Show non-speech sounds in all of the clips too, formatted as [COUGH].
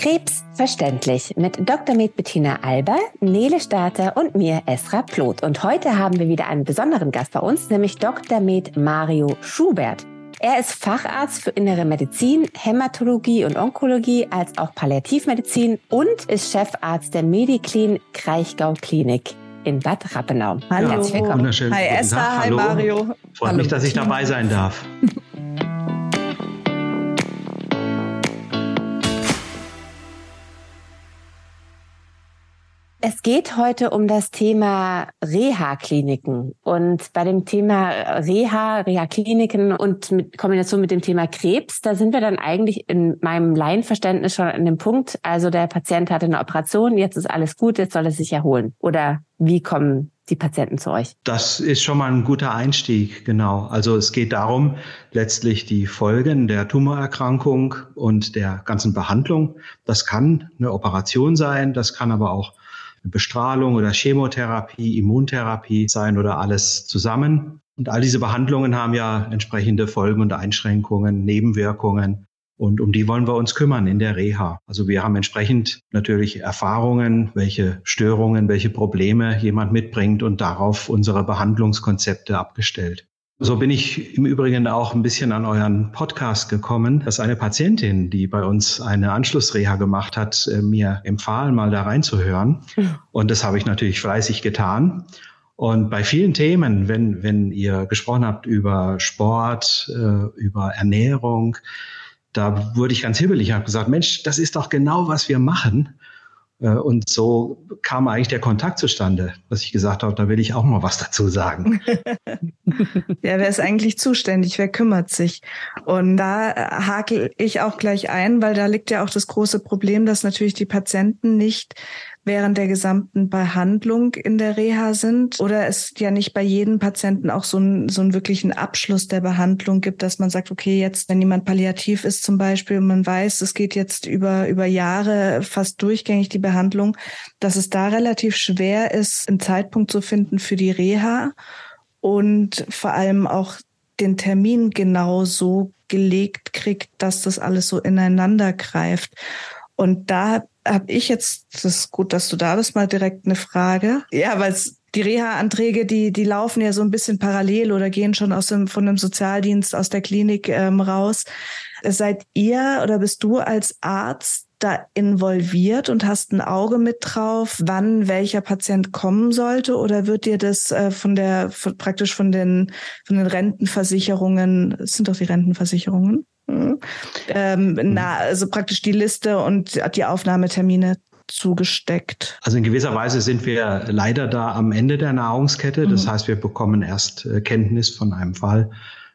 Krebs verständlich mit Dr. Med Bettina Alber, Nele Starter und mir Esra Ploth. Und heute haben wir wieder einen besonderen Gast bei uns, nämlich Dr. Med Mario Schubert. Er ist Facharzt für Innere Medizin, Hämatologie und Onkologie als auch Palliativmedizin und ist Chefarzt der Mediclin Kraichgau Klinik in Bad Rappenau. Hallo. Herzlich willkommen. Hi Esther, hi Mario. Freut Hallo. mich, dass ich dabei sein darf. [LAUGHS] Es geht heute um das Thema Reha-Kliniken. Und bei dem Thema Reha, Reha-Kliniken und mit Kombination mit dem Thema Krebs, da sind wir dann eigentlich in meinem Laienverständnis schon an dem Punkt, also der Patient hatte eine Operation, jetzt ist alles gut, jetzt soll er sich erholen. Oder wie kommen die Patienten zu euch? Das ist schon mal ein guter Einstieg, genau. Also es geht darum, letztlich die Folgen der Tumorerkrankung und der ganzen Behandlung. Das kann eine Operation sein, das kann aber auch Bestrahlung oder Chemotherapie, Immuntherapie sein oder alles zusammen. Und all diese Behandlungen haben ja entsprechende Folgen und Einschränkungen, Nebenwirkungen. Und um die wollen wir uns kümmern in der Reha. Also wir haben entsprechend natürlich Erfahrungen, welche Störungen, welche Probleme jemand mitbringt und darauf unsere Behandlungskonzepte abgestellt. So bin ich im Übrigen auch ein bisschen an euren Podcast gekommen, dass eine Patientin, die bei uns eine Anschlussreha gemacht hat, äh, mir empfahl, mal da reinzuhören. Mhm. Und das habe ich natürlich fleißig getan. Und bei vielen Themen, wenn, wenn ihr gesprochen habt über Sport, äh, über Ernährung, da wurde ich ganz hibbelig. Habe gesagt, Mensch, das ist doch genau, was wir machen. Äh, und so kam eigentlich der Kontakt zustande, dass ich gesagt habe, da will ich auch mal was dazu sagen. [LAUGHS] ja, wer ist eigentlich zuständig? Wer kümmert sich? Und da äh, hakel ich auch gleich ein, weil da liegt ja auch das große Problem, dass natürlich die Patienten nicht während der gesamten Behandlung in der Reha sind oder es ja nicht bei jedem Patienten auch so, ein, so einen wirklichen Abschluss der Behandlung gibt, dass man sagt, okay, jetzt, wenn jemand palliativ ist zum Beispiel und man weiß, es geht jetzt über, über Jahre fast durchgängig die Behandlung, dass es da relativ schwer ist, einen Zeitpunkt zu finden für die Reha und vor allem auch den Termin genau so gelegt kriegt, dass das alles so ineinander greift. Und da habe ich jetzt, das ist gut, dass du da bist, mal direkt eine Frage. Ja, weil die Reha-Anträge, die, die laufen ja so ein bisschen parallel oder gehen schon aus dem, von dem Sozialdienst, aus der Klinik ähm, raus. Seid ihr oder bist du als Arzt da involviert und hast ein Auge mit drauf, wann welcher Patient kommen sollte? Oder wird dir das äh, von der von, praktisch von den von den Rentenversicherungen, es sind doch die Rentenversicherungen, ähm, na, also praktisch die Liste und die Aufnahmetermine zugesteckt. Also in gewisser Weise sind wir leider da am Ende der Nahrungskette. Das mhm. heißt, wir bekommen erst äh, Kenntnis von einem Fall,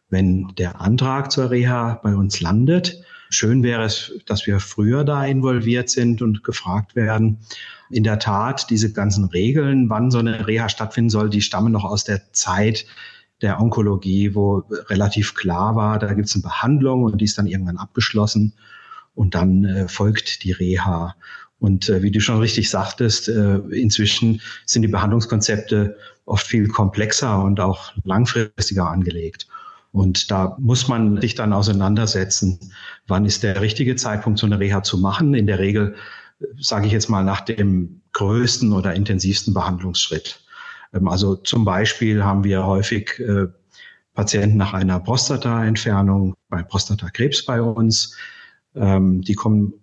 wenn der Antrag zur Reha bei uns landet. Schön wäre es, dass wir früher da involviert sind und gefragt werden. In der Tat, diese ganzen Regeln, wann so eine Reha stattfinden soll, die stammen noch aus der Zeit, der Onkologie, wo relativ klar war, da gibt es eine Behandlung und die ist dann irgendwann abgeschlossen und dann äh, folgt die Reha. Und äh, wie du schon richtig sagtest, äh, inzwischen sind die Behandlungskonzepte oft viel komplexer und auch langfristiger angelegt. Und da muss man sich dann auseinandersetzen, wann ist der richtige Zeitpunkt, so eine Reha zu machen. In der Regel, äh, sage ich jetzt mal, nach dem größten oder intensivsten Behandlungsschritt. Ähm, also zum Beispiel haben wir häufig äh, Patienten nach einer Prostata-Entfernung bei Prostatakrebs bei uns. Ähm, die kommen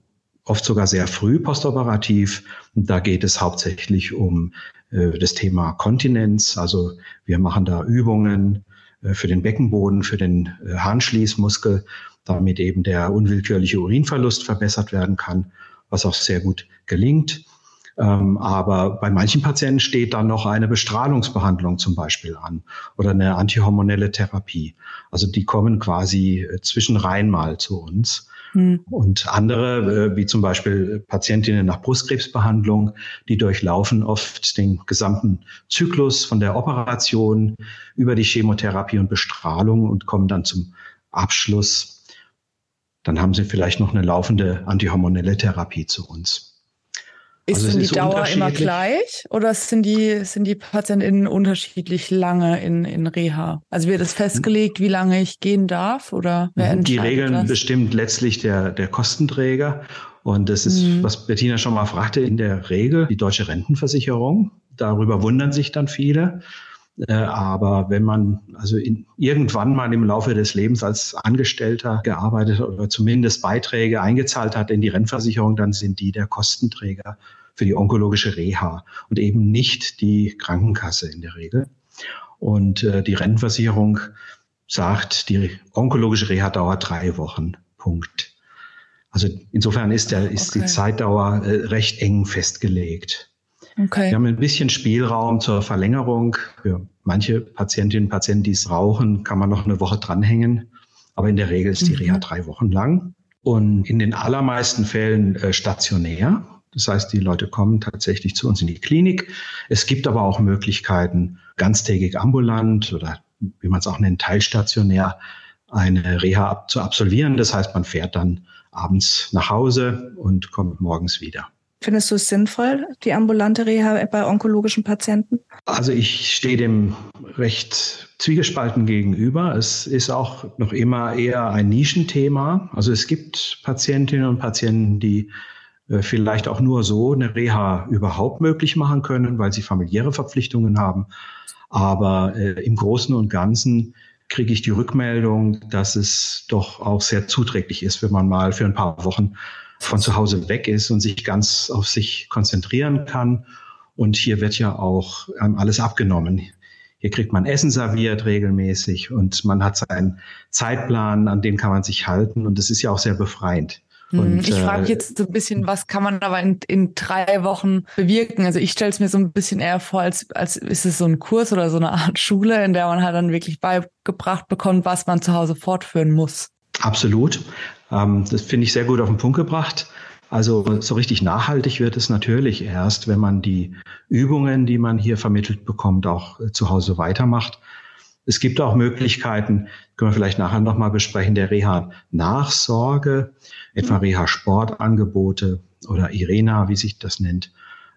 oft sogar sehr früh postoperativ. Da geht es hauptsächlich um äh, das Thema Kontinenz. Also wir machen da Übungen äh, für den Beckenboden, für den Harnschließmuskel, damit eben der unwillkürliche Urinverlust verbessert werden kann, was auch sehr gut gelingt. Ähm, aber bei manchen Patienten steht dann noch eine Bestrahlungsbehandlung zum Beispiel an oder eine antihormonelle Therapie. Also die kommen quasi äh, zwischenrein mal zu uns. Hm. Und andere, äh, wie zum Beispiel Patientinnen nach Brustkrebsbehandlung, die durchlaufen oft den gesamten Zyklus von der Operation über die Chemotherapie und Bestrahlung und kommen dann zum Abschluss. Dann haben sie vielleicht noch eine laufende antihormonelle Therapie zu uns. Ist also denn die Dauer immer gleich oder sind die, sind die PatientInnen unterschiedlich lange in, in Reha? Also wird es festgelegt, wie lange ich gehen darf oder wer Die Regeln das? bestimmt letztlich der, der Kostenträger Und das ist, mhm. was Bettina schon mal fragte, in der Regel die deutsche Rentenversicherung. Darüber wundern sich dann viele. Äh, aber wenn man also in, irgendwann mal im Laufe des Lebens als Angestellter gearbeitet oder zumindest Beiträge eingezahlt hat in die Rentenversicherung, dann sind die der Kostenträger für die onkologische Reha und eben nicht die Krankenkasse in der Regel. Und äh, die Rentenversicherung sagt, die onkologische Reha dauert drei Wochen. Punkt. Also insofern ist, der, ist okay. die Zeitdauer äh, recht eng festgelegt. Okay. Wir haben ein bisschen Spielraum zur Verlängerung. Für manche Patientinnen und Patienten, die es rauchen, kann man noch eine Woche dranhängen. Aber in der Regel ist die Reha mhm. drei Wochen lang und in den allermeisten Fällen äh, stationär. Das heißt, die Leute kommen tatsächlich zu uns in die Klinik. Es gibt aber auch Möglichkeiten, ganztägig ambulant oder wie man es auch nennt, teilstationär eine Reha ab zu absolvieren. Das heißt, man fährt dann abends nach Hause und kommt morgens wieder. Findest du es sinnvoll, die ambulante Reha bei onkologischen Patienten? Also ich stehe dem recht zwiegespalten gegenüber. Es ist auch noch immer eher ein Nischenthema. Also es gibt Patientinnen und Patienten, die äh, vielleicht auch nur so eine Reha überhaupt möglich machen können, weil sie familiäre Verpflichtungen haben. Aber äh, im Großen und Ganzen kriege ich die Rückmeldung, dass es doch auch sehr zuträglich ist, wenn man mal für ein paar Wochen von zu Hause weg ist und sich ganz auf sich konzentrieren kann. Und hier wird ja auch ähm, alles abgenommen. Hier kriegt man Essen serviert regelmäßig und man hat seinen Zeitplan, an den kann man sich halten. Und das ist ja auch sehr befreiend. Mhm. Und, ich frage äh, jetzt so ein bisschen, was kann man aber in, in drei Wochen bewirken? Also ich stelle es mir so ein bisschen eher vor, als, als ist es so ein Kurs oder so eine Art Schule, in der man halt dann wirklich beigebracht bekommt, was man zu Hause fortführen muss. Absolut. Ähm, das finde ich sehr gut auf den Punkt gebracht. Also so richtig nachhaltig wird es natürlich erst, wenn man die Übungen, die man hier vermittelt bekommt, auch äh, zu Hause weitermacht. Es gibt auch Möglichkeiten, können wir vielleicht nachher nochmal besprechen, der Reha-Nachsorge, etwa Reha-Sportangebote oder IRENA, wie sich das nennt,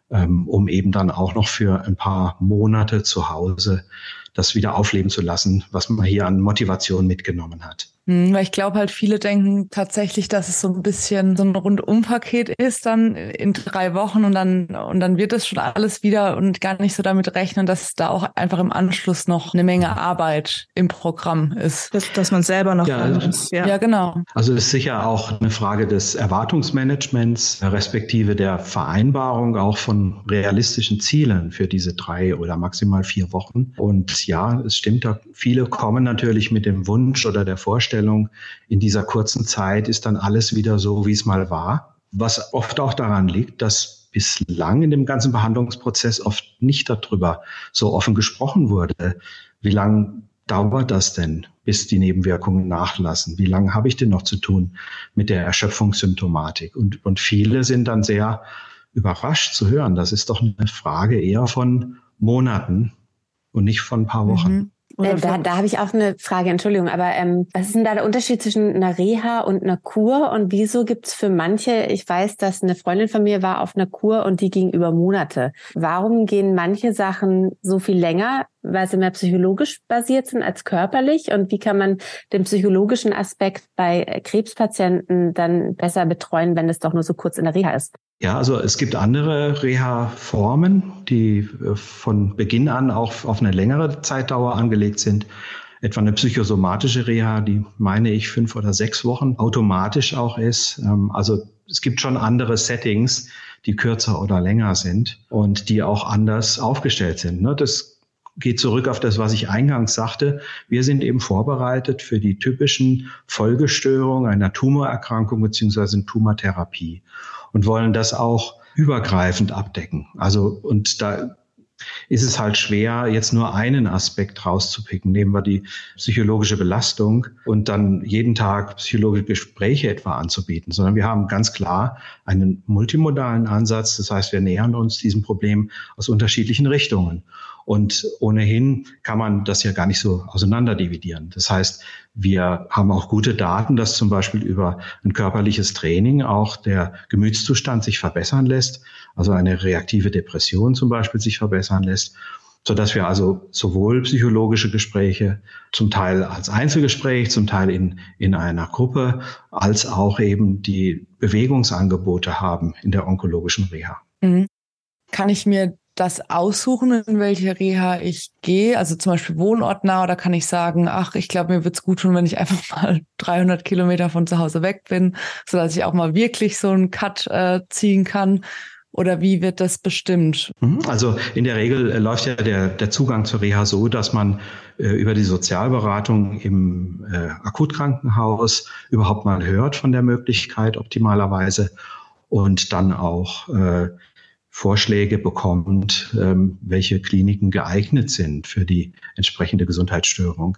ähm, um eben dann auch noch für ein paar Monate zu Hause das wieder aufleben zu lassen, was man hier an Motivation mitgenommen hat. Hm, weil ich glaube halt, viele denken tatsächlich, dass es so ein bisschen so ein Rundumpaket ist dann in drei Wochen und dann, und dann wird es schon alles wieder und gar nicht so damit rechnen, dass da auch einfach im Anschluss noch eine Menge Arbeit im Programm ist. Dass, dass man selber noch ja, also, ja. ja, genau. Also ist sicher auch eine Frage des Erwartungsmanagements, respektive der Vereinbarung auch von realistischen Zielen für diese drei oder maximal vier Wochen. Und ja, es stimmt, da viele kommen natürlich mit dem Wunsch oder der Vorstellung, Vorstellung, in dieser kurzen Zeit ist dann alles wieder so, wie es mal war. Was oft auch daran liegt, dass bislang in dem ganzen Behandlungsprozess oft nicht darüber so offen gesprochen wurde. Wie lange dauert das denn, bis die Nebenwirkungen nachlassen? Wie lange habe ich denn noch zu tun mit der Erschöpfungssymptomatik? Und, und viele sind dann sehr überrascht zu hören. Das ist doch eine Frage eher von Monaten und nicht von ein paar Wochen. Mhm. Äh, da, da habe ich auch eine Frage, Entschuldigung, aber ähm, was ist denn da der Unterschied zwischen einer Reha und einer Kur und wieso gibt's für manche, ich weiß, dass eine Freundin von mir war auf einer Kur und die ging über Monate. Warum gehen manche Sachen so viel länger, weil sie mehr psychologisch basiert sind als körperlich und wie kann man den psychologischen Aspekt bei Krebspatienten dann besser betreuen, wenn es doch nur so kurz in der Reha ist? Ja, also es gibt andere Reha-Formen, die äh, von Beginn an auch auf eine längere Zeitdauer angelegt sind. Etwa eine psychosomatische Reha, die meine ich fünf oder sechs Wochen automatisch auch ist. Ähm, also es gibt schon andere Settings, die kürzer oder länger sind und die auch anders aufgestellt sind. Ne? Das geht zurück auf das, was ich eingangs sagte. Wir sind eben vorbereitet für die typischen Folgestörungen einer Tumorerkrankung beziehungsweise Tumortherapie und wollen das auch übergreifend abdecken. Also, und da ist es halt schwer, jetzt nur einen Aspekt rauszupicken. Nehmen wir die psychologische Belastung und dann jeden Tag psychologische Gespräche etwa anzubieten, sondern wir haben ganz klar einen multimodalen Ansatz. Das heißt, wir nähern uns diesem Problem aus unterschiedlichen Richtungen. Und ohnehin kann man das ja gar nicht so auseinanderdividieren. Das heißt, wir haben auch gute Daten, dass zum Beispiel über ein körperliches Training auch der Gemütszustand sich verbessern lässt, also eine reaktive Depression zum Beispiel sich verbessern lässt. sodass wir also sowohl psychologische Gespräche zum Teil als Einzelgespräch, zum Teil in, in einer Gruppe, als auch eben die Bewegungsangebote haben in der onkologischen Reha. Mhm. Kann ich mir das aussuchen, in welche Reha ich gehe, also zum Beispiel wohnortnah, oder kann ich sagen, ach, ich glaube, mir wird's gut tun, wenn ich einfach [LAUGHS] mal 300 Kilometer von zu Hause weg bin, so dass ich auch mal wirklich so einen Cut äh, ziehen kann? Oder wie wird das bestimmt? Mhm. Also in der Regel äh, läuft ja der, der Zugang zur Reha so, dass man äh, über die Sozialberatung im äh, Akutkrankenhaus überhaupt mal hört von der Möglichkeit optimalerweise und dann auch äh, Vorschläge bekommt, ähm, welche Kliniken geeignet sind für die entsprechende Gesundheitsstörung.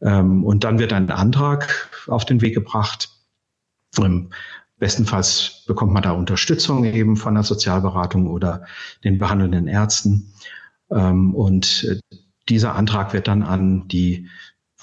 Ähm, und dann wird ein Antrag auf den Weg gebracht. Ähm, bestenfalls bekommt man da Unterstützung eben von der Sozialberatung oder den behandelnden Ärzten. Ähm, und äh, dieser Antrag wird dann an die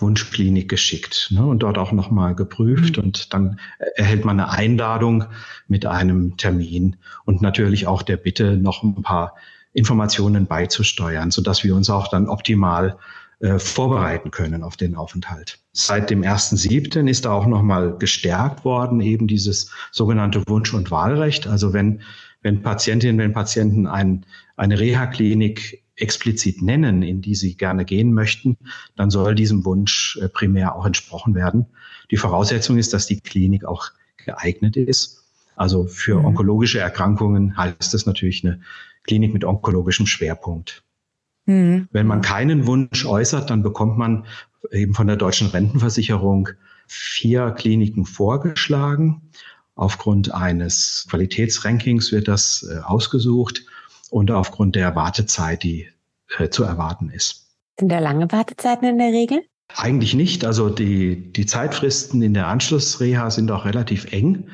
Wunschklinik geschickt ne, und dort auch nochmal geprüft. Mhm. Und dann erhält man eine Einladung mit einem Termin und natürlich auch der Bitte, noch ein paar Informationen beizusteuern, sodass wir uns auch dann optimal äh, vorbereiten können auf den Aufenthalt. Seit dem 1.7. ist da auch nochmal gestärkt worden, eben dieses sogenannte Wunsch- und Wahlrecht. Also wenn, wenn Patientinnen, wenn Patienten ein, eine Reha-Klinik explizit nennen, in die sie gerne gehen möchten, dann soll diesem Wunsch äh, primär auch entsprochen werden. Die Voraussetzung ist, dass die Klinik auch geeignet ist. Also für mhm. onkologische Erkrankungen heißt das natürlich eine Klinik mit onkologischem Schwerpunkt. Mhm. Wenn man keinen Wunsch äußert, dann bekommt man eben von der deutschen Rentenversicherung vier Kliniken vorgeschlagen. Aufgrund eines Qualitätsrankings wird das äh, ausgesucht und aufgrund der Wartezeit, die äh, zu erwarten ist. Sind da lange Wartezeiten in der Regel? Eigentlich nicht. Also die, die Zeitfristen in der Anschlussreha sind auch relativ eng.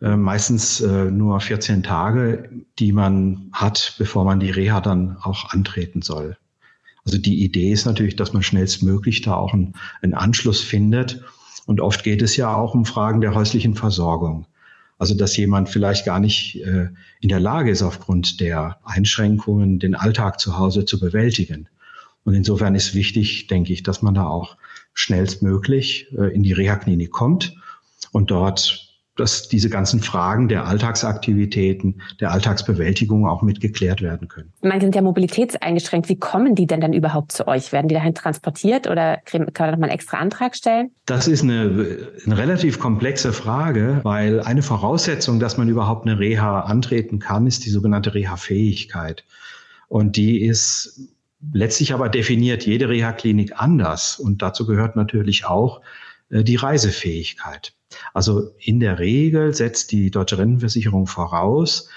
Äh, meistens äh, nur 14 Tage, die man hat, bevor man die Reha dann auch antreten soll. Also die Idee ist natürlich, dass man schnellstmöglich da auch einen, einen Anschluss findet. Und oft geht es ja auch um Fragen der häuslichen Versorgung. Also dass jemand vielleicht gar nicht äh, in der Lage ist, aufgrund der Einschränkungen den Alltag zu Hause zu bewältigen. Und insofern ist wichtig, denke ich, dass man da auch schnellstmöglich äh, in die Reha-Klinik kommt und dort dass diese ganzen Fragen der Alltagsaktivitäten, der Alltagsbewältigung auch mitgeklärt werden können. Manche sind ja mobilitätseingeschränkt. Wie kommen die denn dann überhaupt zu euch? Werden die dahin transportiert oder kann man noch mal einen extra Antrag stellen? Das ist eine, eine relativ komplexe Frage, weil eine Voraussetzung, dass man überhaupt eine Reha antreten kann, ist die sogenannte Reha-Fähigkeit. Und die ist letztlich aber definiert jede Reha-Klinik anders. Und dazu gehört natürlich auch äh, die Reisefähigkeit. Also in der Regel setzt die Deutsche Rentenversicherung voraus,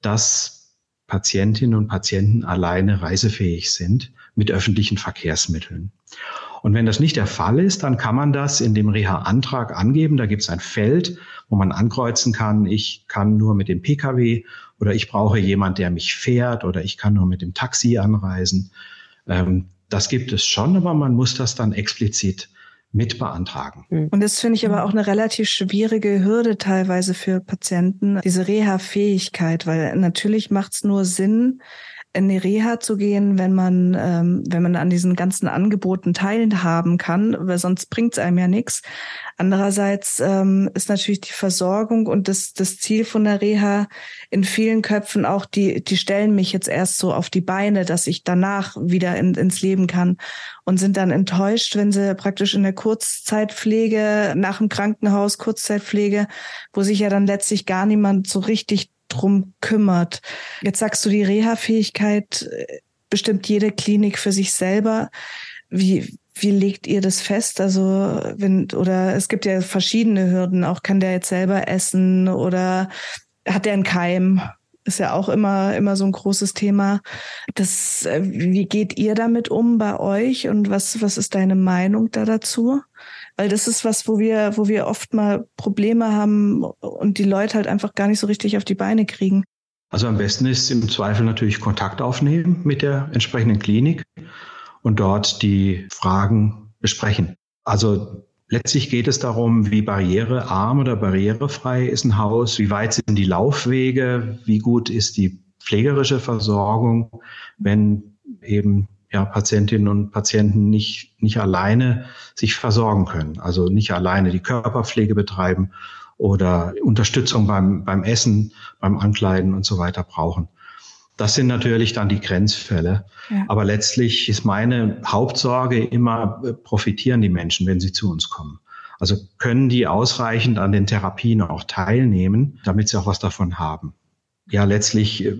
dass Patientinnen und Patienten alleine reisefähig sind mit öffentlichen Verkehrsmitteln. Und wenn das nicht der Fall ist, dann kann man das in dem Reha-Antrag angeben. Da gibt es ein Feld, wo man ankreuzen kann, ich kann nur mit dem Pkw oder ich brauche jemand, der mich fährt oder ich kann nur mit dem Taxi anreisen. Ähm, das gibt es schon, aber man muss das dann explizit mit beantragen. Hm. Und das finde ich aber auch eine relativ schwierige Hürde teilweise für Patienten, diese Reha-Fähigkeit, weil natürlich macht es nur Sinn, in die Reha zu gehen, wenn man, ähm, wenn man an diesen ganzen Angeboten teilhaben kann, weil sonst bringt es einem ja nichts. Andererseits ähm, ist natürlich die Versorgung und das, das Ziel von der Reha in vielen Köpfen auch, die, die stellen mich jetzt erst so auf die Beine, dass ich danach wieder in, ins Leben kann und sind dann enttäuscht, wenn sie praktisch in der Kurzzeitpflege, nach dem Krankenhaus, Kurzzeitpflege, wo sich ja dann letztlich gar niemand so richtig drum kümmert. Jetzt sagst du, die Reha-Fähigkeit äh, bestimmt jede Klinik für sich selber. Wie, wie legt ihr das fest? Also, wenn, oder es gibt ja verschiedene Hürden. Auch kann der jetzt selber essen oder hat der einen Keim? Ist ja auch immer, immer so ein großes Thema. Das, äh, wie geht ihr damit um bei euch und was, was ist deine Meinung da dazu? Weil das ist was, wo wir, wo wir oft mal Probleme haben und die Leute halt einfach gar nicht so richtig auf die Beine kriegen. Also am besten ist im Zweifel natürlich Kontakt aufnehmen mit der entsprechenden Klinik und dort die Fragen besprechen. Also letztlich geht es darum, wie barrierearm oder barrierefrei ist ein Haus, wie weit sind die Laufwege, wie gut ist die pflegerische Versorgung, wenn eben ja, Patientinnen und Patienten nicht, nicht alleine sich versorgen können, also nicht alleine die Körperpflege betreiben oder Unterstützung beim, beim Essen, beim Ankleiden und so weiter brauchen. Das sind natürlich dann die Grenzfälle. Ja. Aber letztlich ist meine Hauptsorge immer, äh, profitieren die Menschen, wenn sie zu uns kommen. Also können die ausreichend an den Therapien auch teilnehmen, damit sie auch was davon haben. Ja, letztlich äh,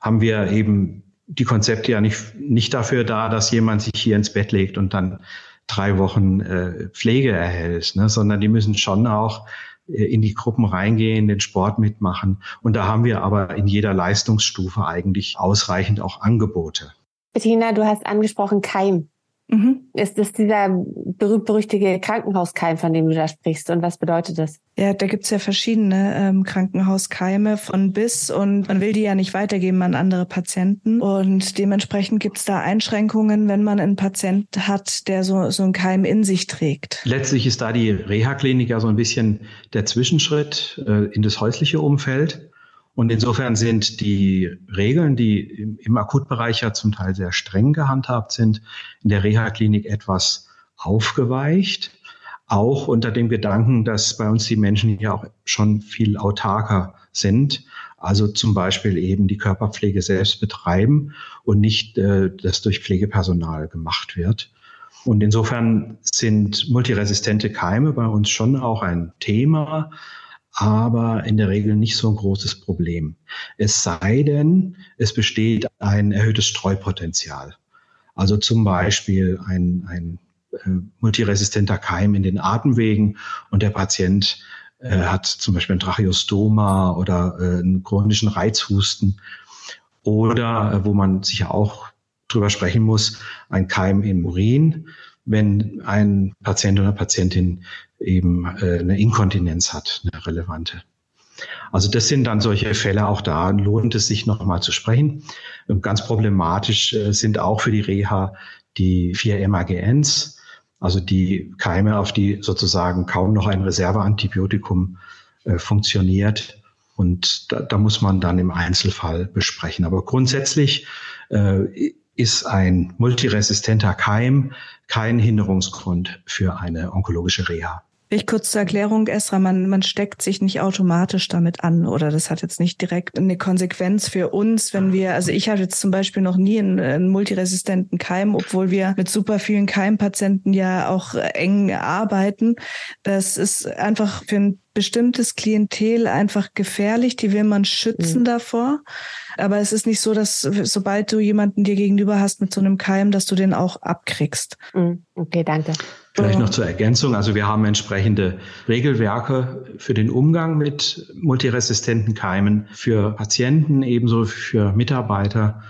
haben wir eben die Konzepte ja nicht, nicht dafür da, dass jemand sich hier ins Bett legt und dann drei Wochen äh, Pflege erhält, ne, sondern die müssen schon auch äh, in die Gruppen reingehen, den Sport mitmachen. Und da haben wir aber in jeder Leistungsstufe eigentlich ausreichend auch Angebote. Bettina, du hast angesprochen Keim. Mhm. Ist das dieser berühmt-berüchtige Krankenhauskeim, von dem du da sprichst? Und was bedeutet das? Ja, da gibt's ja verschiedene ähm, Krankenhauskeime von bis und man will die ja nicht weitergeben an andere Patienten. Und dementsprechend gibt's da Einschränkungen, wenn man einen Patient hat, der so, so einen Keim in sich trägt. Letztlich ist da die Reha-Klinik ja so ein bisschen der Zwischenschritt äh, in das häusliche Umfeld. Und insofern sind die Regeln, die im, Akutbereich ja zum Teil sehr streng gehandhabt sind, in der Reha-Klinik etwas aufgeweicht. Auch unter dem Gedanken, dass bei uns die Menschen ja auch schon viel autarker sind. Also zum Beispiel eben die Körperpflege selbst betreiben und nicht äh, das durch Pflegepersonal gemacht wird. Und insofern sind multiresistente Keime bei uns schon auch ein Thema aber in der Regel nicht so ein großes Problem. Es sei denn, es besteht ein erhöhtes Streupotenzial. Also zum Beispiel ein, ein äh, multiresistenter Keim in den Atemwegen und der Patient äh, hat zum Beispiel ein Tracheostoma oder äh, einen chronischen Reizhusten oder äh, wo man sicher auch drüber sprechen muss, ein Keim im Urin, wenn ein Patient oder Patientin eben äh, eine Inkontinenz hat, eine relevante. Also das sind dann solche Fälle, auch da lohnt es sich nochmal zu sprechen. Und ganz problematisch äh, sind auch für die Reha die vier MAGNs, also die Keime, auf die sozusagen kaum noch ein Reserveantibiotikum äh, funktioniert. Und da, da muss man dann im Einzelfall besprechen. Aber grundsätzlich äh, ist ein multiresistenter Keim kein Hinderungsgrund für eine onkologische Reha. Ich kurz zur Erklärung, Esra, man, man steckt sich nicht automatisch damit an oder das hat jetzt nicht direkt eine Konsequenz für uns, wenn wir, also ich hatte jetzt zum Beispiel noch nie einen, einen multiresistenten Keim, obwohl wir mit super vielen Keimpatienten ja auch eng arbeiten. Das ist einfach für ein bestimmtes Klientel einfach gefährlich, die will man schützen mhm. davor. Aber es ist nicht so, dass sobald du jemanden dir gegenüber hast mit so einem Keim, dass du den auch abkriegst. Mhm. Okay, danke. Vielleicht noch zur Ergänzung. Also wir haben entsprechende Regelwerke für den Umgang mit multiresistenten Keimen für Patienten, ebenso für Mitarbeiter.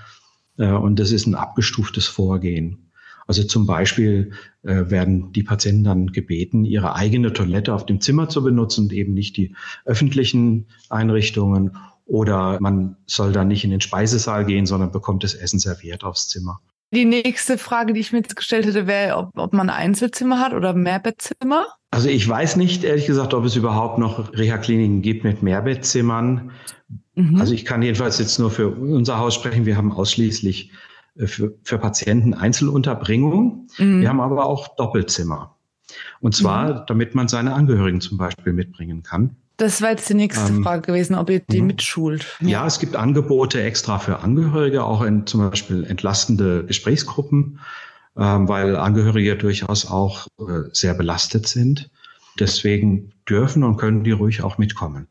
Äh, und das ist ein abgestuftes Vorgehen. Also zum Beispiel äh, werden die Patienten dann gebeten, ihre eigene Toilette auf dem Zimmer zu benutzen und eben nicht die öffentlichen Einrichtungen. Oder man soll dann nicht in den Speisesaal gehen, sondern bekommt das Essen serviert aufs Zimmer. Die nächste Frage, die ich mir jetzt gestellt hätte, wäre, ob, ob man Einzelzimmer hat oder Mehrbettzimmer. Also ich weiß nicht, ehrlich gesagt, ob es überhaupt noch Reha-Kliniken gibt mit Mehrbettzimmern. Mhm. Also ich kann jedenfalls jetzt nur für unser Haus sprechen. Wir haben ausschließlich äh, für, für Patienten Einzelunterbringung. Mhm. Wir haben aber auch Doppelzimmer. Und zwar, mhm. damit man seine Angehörigen zum Beispiel mitbringen kann. Das war jetzt die nächste ähm, Frage gewesen, ob ihr die mhm. mitschult. Ja, es gibt Angebote extra für Angehörige, auch in zum Beispiel entlastende Gesprächsgruppen, ähm, weil Angehörige durchaus auch äh, sehr belastet sind. Deswegen dürfen und können die ruhig auch mitkommen.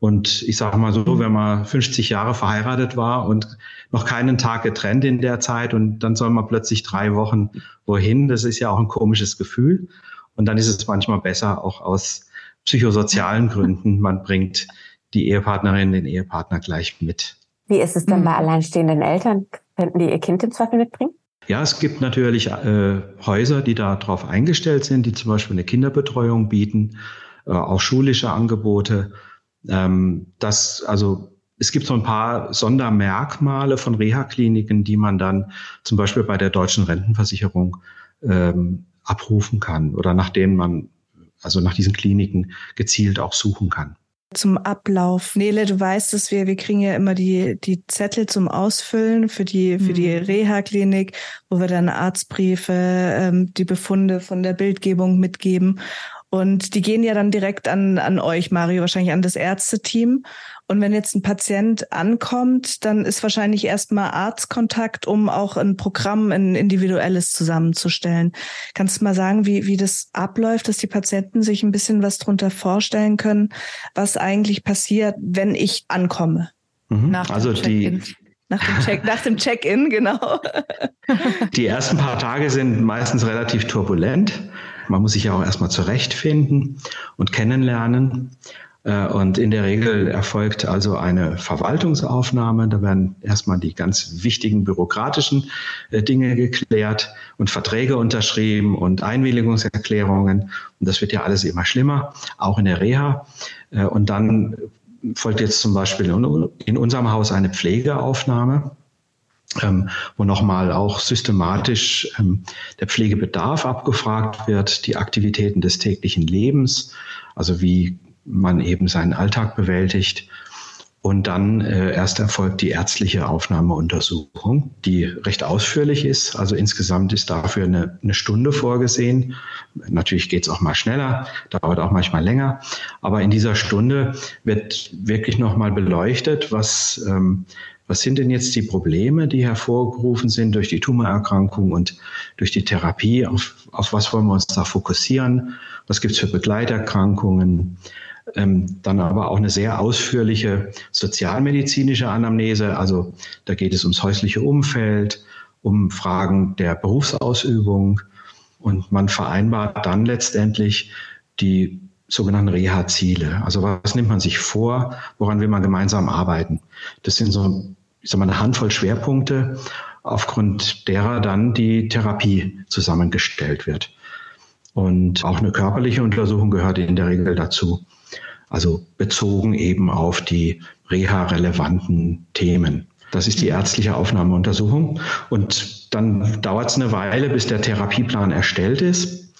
Und ich sage mal so, wenn man 50 Jahre verheiratet war und noch keinen Tag getrennt in der Zeit und dann soll man plötzlich drei Wochen wohin, das ist ja auch ein komisches Gefühl. Und dann ist es manchmal besser, auch aus psychosozialen Gründen. Man bringt die Ehepartnerin, den Ehepartner gleich mit. Wie ist es denn mhm. bei alleinstehenden Eltern? Könnten die ihr Kind im Zweifel mitbringen? Ja, es gibt natürlich äh, Häuser, die darauf eingestellt sind, die zum Beispiel eine Kinderbetreuung bieten, äh, auch schulische Angebote. Ähm, das, also es gibt so ein paar Sondermerkmale von Reha-Kliniken, die man dann zum Beispiel bei der deutschen Rentenversicherung ähm, abrufen kann oder nach denen man also nach diesen Kliniken gezielt auch suchen kann. zum Ablauf. Nele, du weißt es, wir, wir kriegen ja immer die, die Zettel zum Ausfüllen für die, für die mhm. Reha-Klinik, wo wir dann Arztbriefe, ähm, die Befunde von der Bildgebung mitgeben. Und die gehen ja dann direkt an, an euch, Mario, wahrscheinlich an das Ärzteteam. Und wenn jetzt ein Patient ankommt, dann ist wahrscheinlich erstmal Arztkontakt, um auch ein Programm, ein individuelles zusammenzustellen. Kannst du mal sagen, wie, wie das abläuft, dass die Patienten sich ein bisschen was drunter vorstellen können, was eigentlich passiert, wenn ich ankomme? Mhm. Nach also die, nach dem Check, nach dem Check-in, genau. [LAUGHS] Die ersten paar Tage sind meistens relativ turbulent. Man muss sich ja auch erstmal zurechtfinden und kennenlernen. Äh, und in der Regel erfolgt also eine Verwaltungsaufnahme. Da werden erstmal die ganz wichtigen bürokratischen äh, Dinge geklärt und Verträge unterschrieben und Einwilligungserklärungen. Und das wird ja alles immer schlimmer, auch in der Reha. Äh, und dann folgt jetzt zum Beispiel in unserem Haus eine Pflegeaufnahme. Ähm, wo nochmal auch systematisch ähm, der Pflegebedarf abgefragt wird, die Aktivitäten des täglichen Lebens, also wie man eben seinen Alltag bewältigt. Und dann äh, erst erfolgt die ärztliche Aufnahmeuntersuchung, die recht ausführlich ist. Also insgesamt ist dafür eine, eine Stunde vorgesehen. Natürlich geht es auch mal schneller, dauert auch manchmal länger. Aber in dieser Stunde wird wirklich nochmal beleuchtet, was, ähm, was sind denn jetzt die Probleme, die hervorgerufen sind durch die Tumorerkrankung und durch die Therapie? Auf, auf was wollen wir uns da fokussieren? Was gibt es für Begleiterkrankungen? Ähm, dann aber auch eine sehr ausführliche sozialmedizinische Anamnese. Also da geht es ums häusliche Umfeld, um Fragen der Berufsausübung. Und man vereinbart dann letztendlich die sogenannten Reha-Ziele. Also was nimmt man sich vor, woran will man gemeinsam arbeiten? Das sind so, ich sag mal, eine Handvoll Schwerpunkte, aufgrund derer dann die Therapie zusammengestellt wird. Und auch eine körperliche Untersuchung gehört in der Regel dazu. Also bezogen eben auf die reha-relevanten Themen. Das ist die ärztliche Aufnahmeuntersuchung. Und dann dauert es eine Weile, bis der Therapieplan erstellt ist.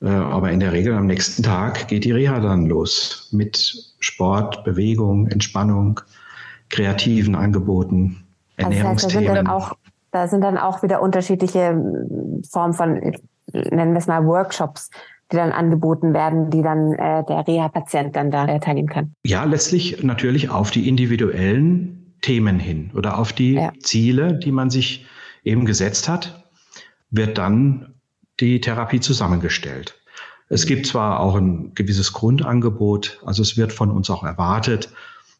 Äh, aber in der Regel am nächsten Tag geht die Reha dann los mit Sport, Bewegung, Entspannung, kreativen Angeboten, Ernährungsthemen. Also das heißt, da, sind dann auch, da sind dann auch wieder unterschiedliche Formen von, nennen wir es mal Workshops die dann angeboten werden, die dann äh, der Reha-Patient dann da äh, teilnehmen kann. Ja, letztlich natürlich auf die individuellen Themen hin oder auf die ja. Ziele, die man sich eben gesetzt hat, wird dann die Therapie zusammengestellt. Es gibt zwar auch ein gewisses Grundangebot, also es wird von uns auch erwartet,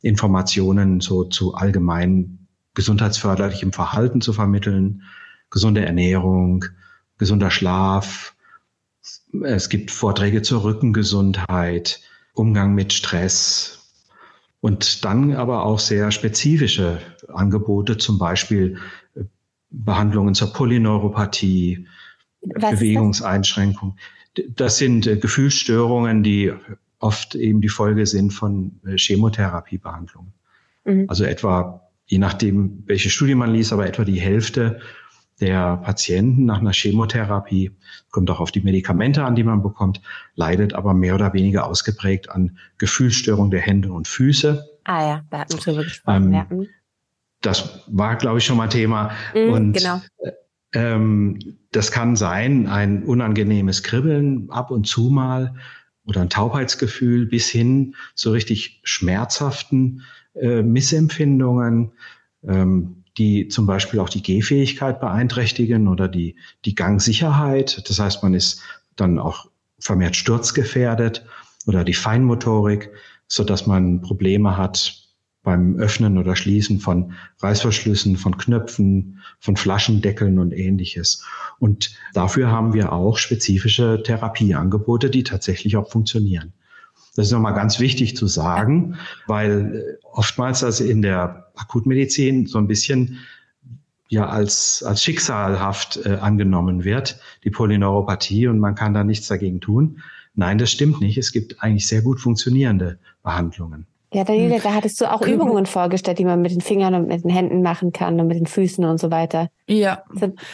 Informationen so zu allgemein gesundheitsförderlichem Verhalten zu vermitteln, gesunde Ernährung, gesunder Schlaf, es gibt Vorträge zur Rückengesundheit, Umgang mit Stress und dann aber auch sehr spezifische Angebote, zum Beispiel äh, Behandlungen zur Polyneuropathie, Was Bewegungseinschränkungen. Das sind äh, Gefühlsstörungen, die oft eben die Folge sind von äh, Chemotherapiebehandlungen. Mhm. Also etwa, je nachdem, welche Studie man liest, aber etwa die Hälfte der Patienten nach einer Chemotherapie, kommt auch auf die Medikamente an, die man bekommt, leidet aber mehr oder weniger ausgeprägt an Gefühlsstörung der Hände und Füße. Ah ja, da hatten wir drüber gesprochen. Ähm, ja. Mhm. Das war, glaube ich, schon mal Thema. Mhm, und genau. ähm, das kann sein, ein unangenehmes Kribbeln ab und zu mal oder ein Taubheitsgefühl bis hin zu richtig schmerzhaften äh, Missempfindungen. Ähm, die zum Beispiel auch die Gehfähigkeit beeinträchtigen oder die, die Gangsicherheit. Das heißt, man ist dann auch vermehrt sturzgefährdet oder die Feinmotorik, so dass man Probleme hat beim Öffnen oder Schließen von Reißverschlüssen, von Knöpfen, von Flaschendeckeln und ähnliches. Und dafür haben wir auch spezifische Therapieangebote, die tatsächlich auch funktionieren. Das ist nochmal ganz wichtig zu sagen, weil äh, oftmals das in der Akutmedizin so ein bisschen ja als, als schicksalhaft äh, angenommen wird, die Polyneuropathie, und man kann da nichts dagegen tun. Nein, das stimmt nicht. Es gibt eigentlich sehr gut funktionierende Behandlungen. Ja, Daniela, hm. da hattest du auch Können Übungen vorgestellt, die man mit den Fingern und mit den Händen machen kann und mit den Füßen und so weiter. Ja,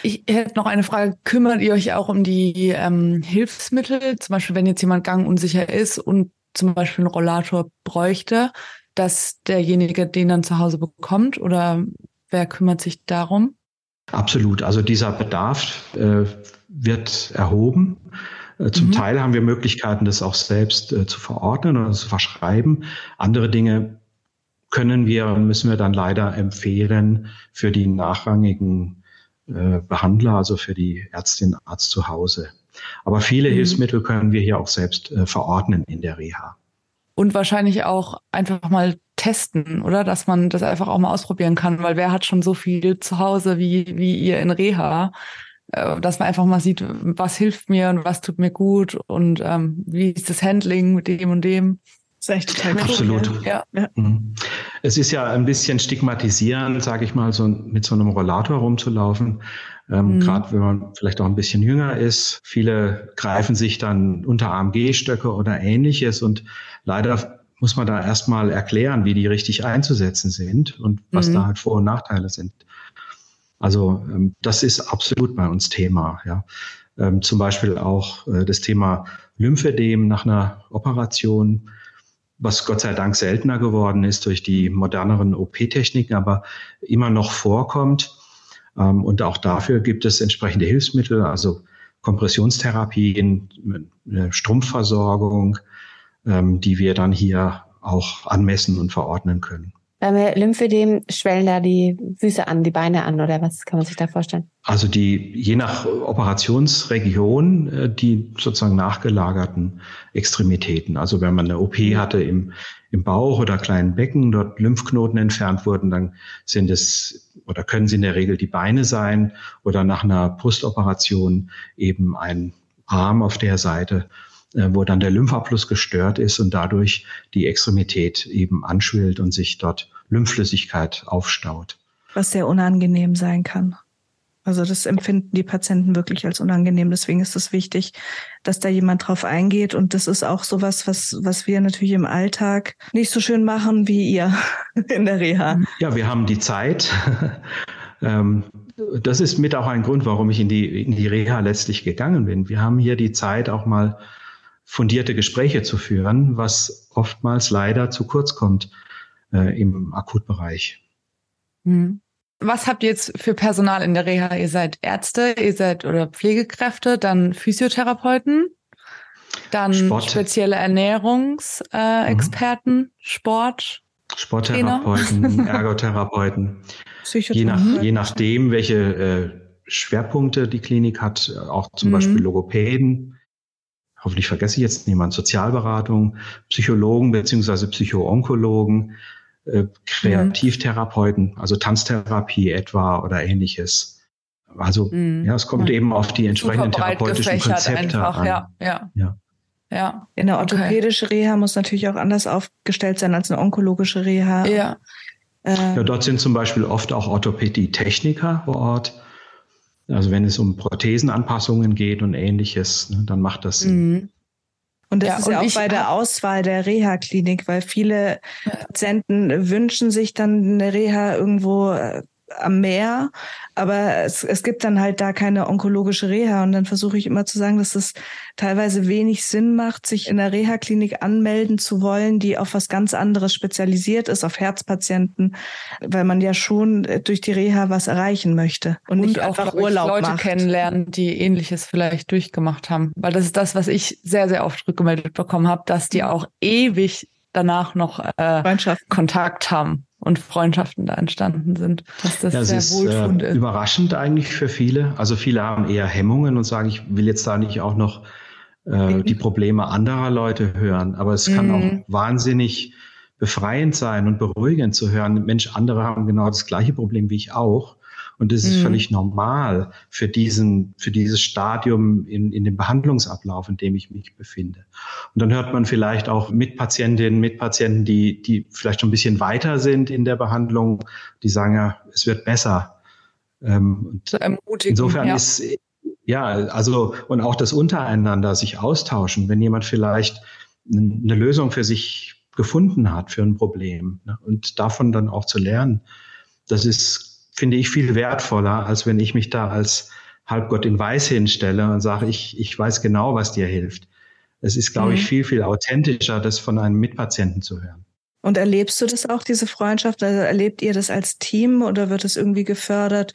ich hätte noch eine Frage. Kümmert ihr euch auch um die ähm, Hilfsmittel? Zum Beispiel, wenn jetzt jemand gangunsicher ist und zum Beispiel einen Rollator bräuchte, dass derjenige den dann zu Hause bekommt oder wer kümmert sich darum? Absolut. Also dieser Bedarf äh, wird erhoben. Äh, zum mhm. Teil haben wir Möglichkeiten, das auch selbst äh, zu verordnen oder zu verschreiben. Andere Dinge können wir, müssen wir dann leider empfehlen für die nachrangigen äh, Behandler, also für die Ärztin, Arzt zu Hause. Aber viele mhm. Hilfsmittel können wir hier auch selbst äh, verordnen in der Reha. Und wahrscheinlich auch einfach mal testen, oder? Dass man das einfach auch mal ausprobieren kann, weil wer hat schon so viel zu Hause wie, wie ihr in Reha? Äh, dass man einfach mal sieht, was hilft mir und was tut mir gut und ähm, wie ist das Handling mit dem und dem. Das ist echt total Absolut. Ja. ja. Mhm. Es ist ja ein bisschen stigmatisierend, sage ich mal, so mit so einem Rollator rumzulaufen. Ähm, mhm. Gerade wenn man vielleicht auch ein bisschen jünger ist. Viele greifen sich dann unter AMG-Stöcke oder ähnliches und leider muss man da erstmal erklären, wie die richtig einzusetzen sind und was mhm. da halt Vor- und Nachteile sind. Also ähm, das ist absolut bei uns Thema. Ja. Ähm, zum Beispiel auch äh, das Thema Lymphedem nach einer Operation, was Gott sei Dank seltener geworden ist durch die moderneren OP-Techniken, aber immer noch vorkommt. Ähm, und auch dafür gibt es entsprechende Hilfsmittel, also Kompressionstherapien, Strumpfversorgung, ähm, die wir dann hier auch anmessen und verordnen können. Beim Lymphedem schwellen da die Füße an, die Beine an oder was kann man sich da vorstellen? Also die je nach Operationsregion äh, die sozusagen nachgelagerten Extremitäten. Also wenn man eine OP mhm. hatte im, im Bauch oder kleinen Becken, dort Lymphknoten entfernt wurden, dann sind es oder können sie in der Regel die Beine sein oder nach einer Brustoperation eben ein Arm auf der Seite äh, wo dann der Lymphafluss gestört ist und dadurch die Extremität eben anschwillt und sich dort Lymphflüssigkeit aufstaut. Was sehr unangenehm sein kann. Also das empfinden die Patienten wirklich als unangenehm. Deswegen ist es wichtig, dass da jemand drauf eingeht. Und das ist auch sowas, was, was wir natürlich im Alltag nicht so schön machen wie ihr [LAUGHS] in der Reha. Ja, wir haben die Zeit. [LAUGHS] Ähm, das ist mit auch ein Grund, warum ich in die, in die Reha letztlich gegangen bin. Wir haben hier die Zeit, auch mal fundierte Gespräche zu führen, was oftmals leider zu kurz kommt äh, im Akutbereich. Hm. Was habt ihr jetzt für Personal in der Reha? Ihr seid Ärzte, ihr seid oder Pflegekräfte, dann Physiotherapeuten, dann Sport. spezielle Ernährungsexperten, äh, mhm. Sport. Sporttherapeuten, [LAUGHS] Ergotherapeuten. je, nach, je nachdem, welche äh, Schwerpunkte die Klinik hat, auch zum mhm. Beispiel Logopäden, hoffentlich vergesse ich jetzt niemand, Sozialberatung, Psychologen beziehungsweise Psychoonkologen, äh, Kreativtherapeuten, also Tanztherapie etwa oder ähnliches. Also mhm. ja, es kommt ja. eben auf die entsprechenden therapeutischen Konzepte einfach, an. Ja, ja. ja. Ja. Eine orthopädische okay. Reha muss natürlich auch anders aufgestellt sein als eine onkologische Reha. Ja. Äh, ja, dort sind zum Beispiel oft auch Orthopädie-Techniker vor Ort. Also wenn es um Prothesenanpassungen geht und ähnliches, ne, dann macht das Sinn. Mhm. Und das ja, ist ja auch bei der Auswahl der Reha-Klinik, weil viele Patienten wünschen sich dann eine Reha irgendwo äh, am Meer, aber es, es gibt dann halt da keine onkologische Reha. Und dann versuche ich immer zu sagen, dass es teilweise wenig Sinn macht, sich in der Reha-Klinik anmelden zu wollen, die auf was ganz anderes spezialisiert ist, auf Herzpatienten, weil man ja schon durch die Reha was erreichen möchte und, und nicht auch, einfach Urlaub Leute macht. kennenlernen, die Ähnliches vielleicht durchgemacht haben. Weil das ist das, was ich sehr, sehr oft rückgemeldet bekommen habe, dass die mhm. auch ewig danach noch äh, Kontakt haben und Freundschaften da entstanden sind, dass das ja, sehr ist, wohltuend äh, ist. Überraschend eigentlich für viele. Also viele haben eher Hemmungen und sagen, ich will jetzt da nicht auch noch äh, die Probleme anderer Leute hören. Aber es kann mhm. auch wahnsinnig befreiend sein und beruhigend zu hören. Mensch, andere haben genau das gleiche Problem wie ich auch. Und das ist mhm. völlig normal für diesen, für dieses Stadium in, in dem Behandlungsablauf, in dem ich mich befinde. Und dann hört man vielleicht auch mit Patientinnen, mit Patienten, die, die vielleicht schon ein bisschen weiter sind in der Behandlung, die sagen ja, es wird besser. Ähm, insofern ja. ist, ja, also, und auch das untereinander sich austauschen, wenn jemand vielleicht eine Lösung für sich gefunden hat für ein Problem ne, und davon dann auch zu lernen, das ist finde ich viel wertvoller, als wenn ich mich da als Halbgott in Weiß hinstelle und sage, ich, ich weiß genau, was dir hilft. Es ist, glaube mhm. ich, viel, viel authentischer, das von einem Mitpatienten zu hören. Und erlebst du das auch, diese Freundschaft? Also erlebt ihr das als Team oder wird es irgendwie gefördert?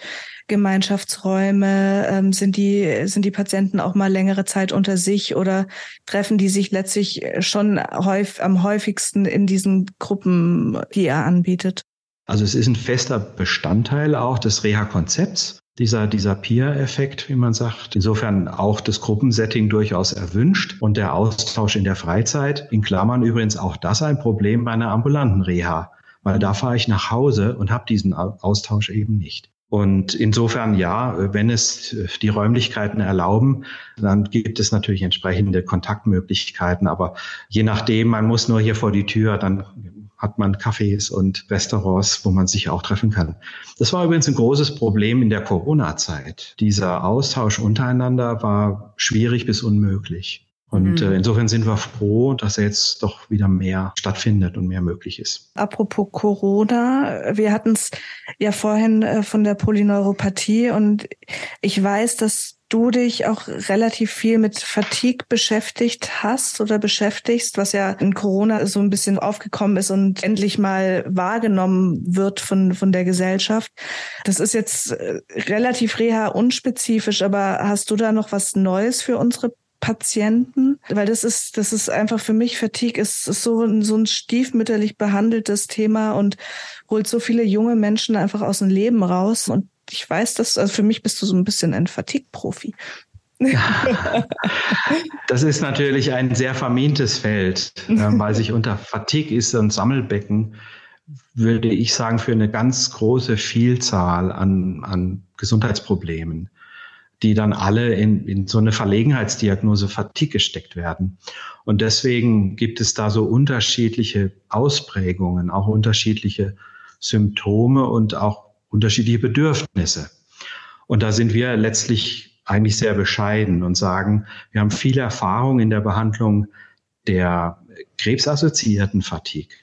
Gemeinschaftsräume, ähm, sind die, sind die Patienten auch mal längere Zeit unter sich oder treffen die sich letztlich schon häufig, am häufigsten in diesen Gruppen, die er anbietet? Also es ist ein fester Bestandteil auch des Reha-Konzepts dieser, dieser Peer-Effekt, wie man sagt. Insofern auch das Gruppensetting durchaus erwünscht und der Austausch in der Freizeit. In Klammern übrigens auch das ein Problem bei einer ambulanten Reha, weil da fahre ich nach Hause und habe diesen Austausch eben nicht. Und insofern ja, wenn es die Räumlichkeiten erlauben, dann gibt es natürlich entsprechende Kontaktmöglichkeiten. Aber je nachdem, man muss nur hier vor die Tür, dann hat man Cafés und Restaurants, wo man sich auch treffen kann. Das war übrigens ein großes Problem in der Corona-Zeit. Dieser Austausch untereinander war schwierig bis unmöglich. Und mhm. äh, insofern sind wir froh, dass jetzt doch wieder mehr stattfindet und mehr möglich ist. Apropos Corona, wir hatten es ja vorhin äh, von der Polyneuropathie und ich weiß, dass du dich auch relativ viel mit Fatigue beschäftigt hast oder beschäftigst, was ja in Corona so ein bisschen aufgekommen ist und endlich mal wahrgenommen wird von, von der Gesellschaft. Das ist jetzt äh, relativ reha unspezifisch, aber hast du da noch was Neues für unsere Patienten, weil das ist, das ist einfach für mich Fatigue ist, ist so, ein, so ein stiefmütterlich behandeltes Thema und holt so viele junge Menschen einfach aus dem Leben raus. Und ich weiß, dass also für mich bist du so ein bisschen ein Fatigue-Profi. Das ist natürlich ein sehr vermintes Feld, ähm, weil sich unter Fatigue ist ein Sammelbecken, würde ich sagen, für eine ganz große Vielzahl an, an Gesundheitsproblemen die dann alle in, in so eine Verlegenheitsdiagnose Fatigue gesteckt werden. Und deswegen gibt es da so unterschiedliche Ausprägungen, auch unterschiedliche Symptome und auch unterschiedliche Bedürfnisse. Und da sind wir letztlich eigentlich sehr bescheiden und sagen, wir haben viel Erfahrung in der Behandlung der krebsassoziierten Fatigue.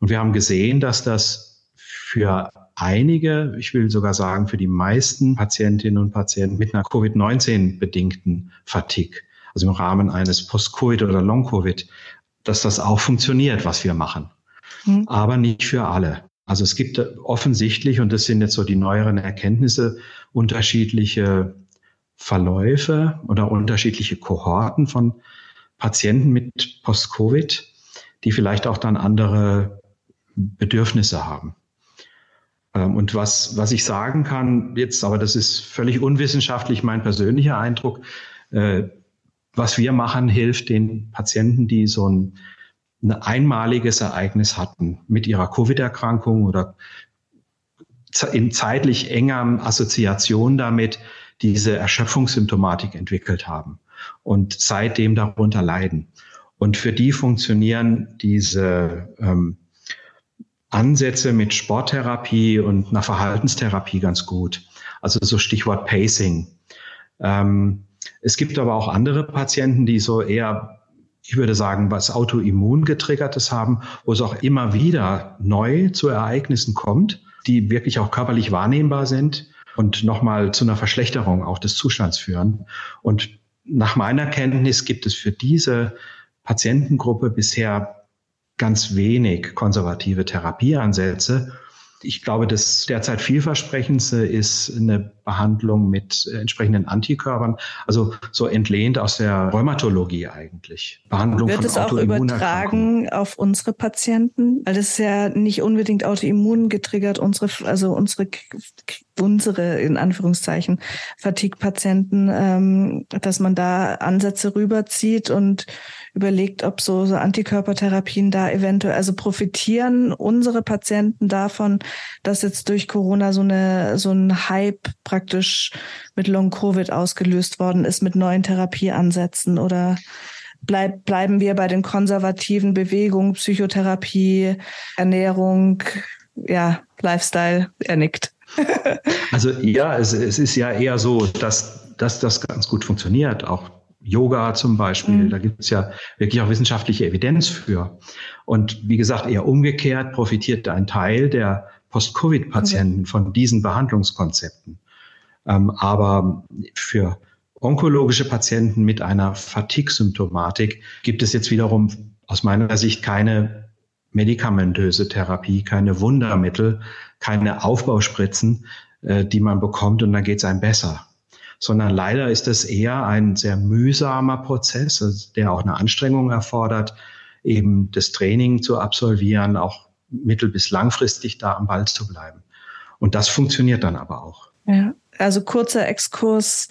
Und wir haben gesehen, dass das für einige, ich will sogar sagen für die meisten Patientinnen und Patienten mit einer Covid-19 bedingten Fatigue, also im Rahmen eines Post-Covid oder Long-Covid, dass das auch funktioniert, was wir machen. Mhm. Aber nicht für alle. Also es gibt offensichtlich, und das sind jetzt so die neueren Erkenntnisse, unterschiedliche Verläufe oder unterschiedliche Kohorten von Patienten mit Post-Covid, die vielleicht auch dann andere Bedürfnisse haben. Ähm, und was, was ich sagen kann jetzt, aber das ist völlig unwissenschaftlich mein persönlicher Eindruck, äh, was wir machen, hilft den Patienten, die so ein, ein einmaliges Ereignis hatten mit ihrer Covid-Erkrankung oder in zeitlich enger Assoziation damit diese Erschöpfungssymptomatik entwickelt haben und seitdem darunter leiden. Und für die funktionieren diese ähm, Ansätze mit Sporttherapie und einer Verhaltenstherapie ganz gut. Also so Stichwort Pacing. Ähm, es gibt aber auch andere Patienten, die so eher, ich würde sagen, was Autoimmun getriggertes haben, wo es auch immer wieder neu zu Ereignissen kommt, die wirklich auch körperlich wahrnehmbar sind und nochmal zu einer Verschlechterung auch des Zustands führen. Und nach meiner Kenntnis gibt es für diese Patientengruppe bisher ganz wenig konservative Therapieansätze. Ich glaube, das derzeit vielversprechendste ist eine Behandlung mit entsprechenden Antikörpern, also so entlehnt aus der Rheumatologie eigentlich. Behandlung Wird von es auch übertragen auf unsere Patienten? Weil das ist ja nicht unbedingt autoimmun getriggert, unsere, also unsere unsere in Anführungszeichen Fatigue-Patienten, ähm, dass man da Ansätze rüberzieht und überlegt, ob so, so Antikörpertherapien da eventuell, also profitieren unsere Patienten davon, dass jetzt durch Corona so eine so ein Hype praktisch mit Long Covid ausgelöst worden ist mit neuen Therapieansätzen oder bleib, bleiben wir bei den konservativen Bewegungen, Psychotherapie, Ernährung, ja, Lifestyle, er nickt. [LAUGHS] also ja, es, es ist ja eher so, dass, dass das ganz gut funktioniert, auch Yoga zum Beispiel, mhm. da gibt es ja wirklich auch wissenschaftliche Evidenz für. Und wie gesagt, eher umgekehrt profitiert ein Teil der Post-Covid-Patienten von diesen Behandlungskonzepten. Ähm, aber für onkologische Patienten mit einer Fatigue-Symptomatik gibt es jetzt wiederum aus meiner Sicht keine medikamentöse Therapie, keine Wundermittel, keine Aufbauspritzen, äh, die man bekommt und dann geht es einem besser. Sondern leider ist es eher ein sehr mühsamer Prozess, also der auch eine Anstrengung erfordert, eben das Training zu absolvieren, auch mittel- bis langfristig da am Ball zu bleiben. Und das funktioniert dann aber auch. Ja. Also kurzer Exkurs,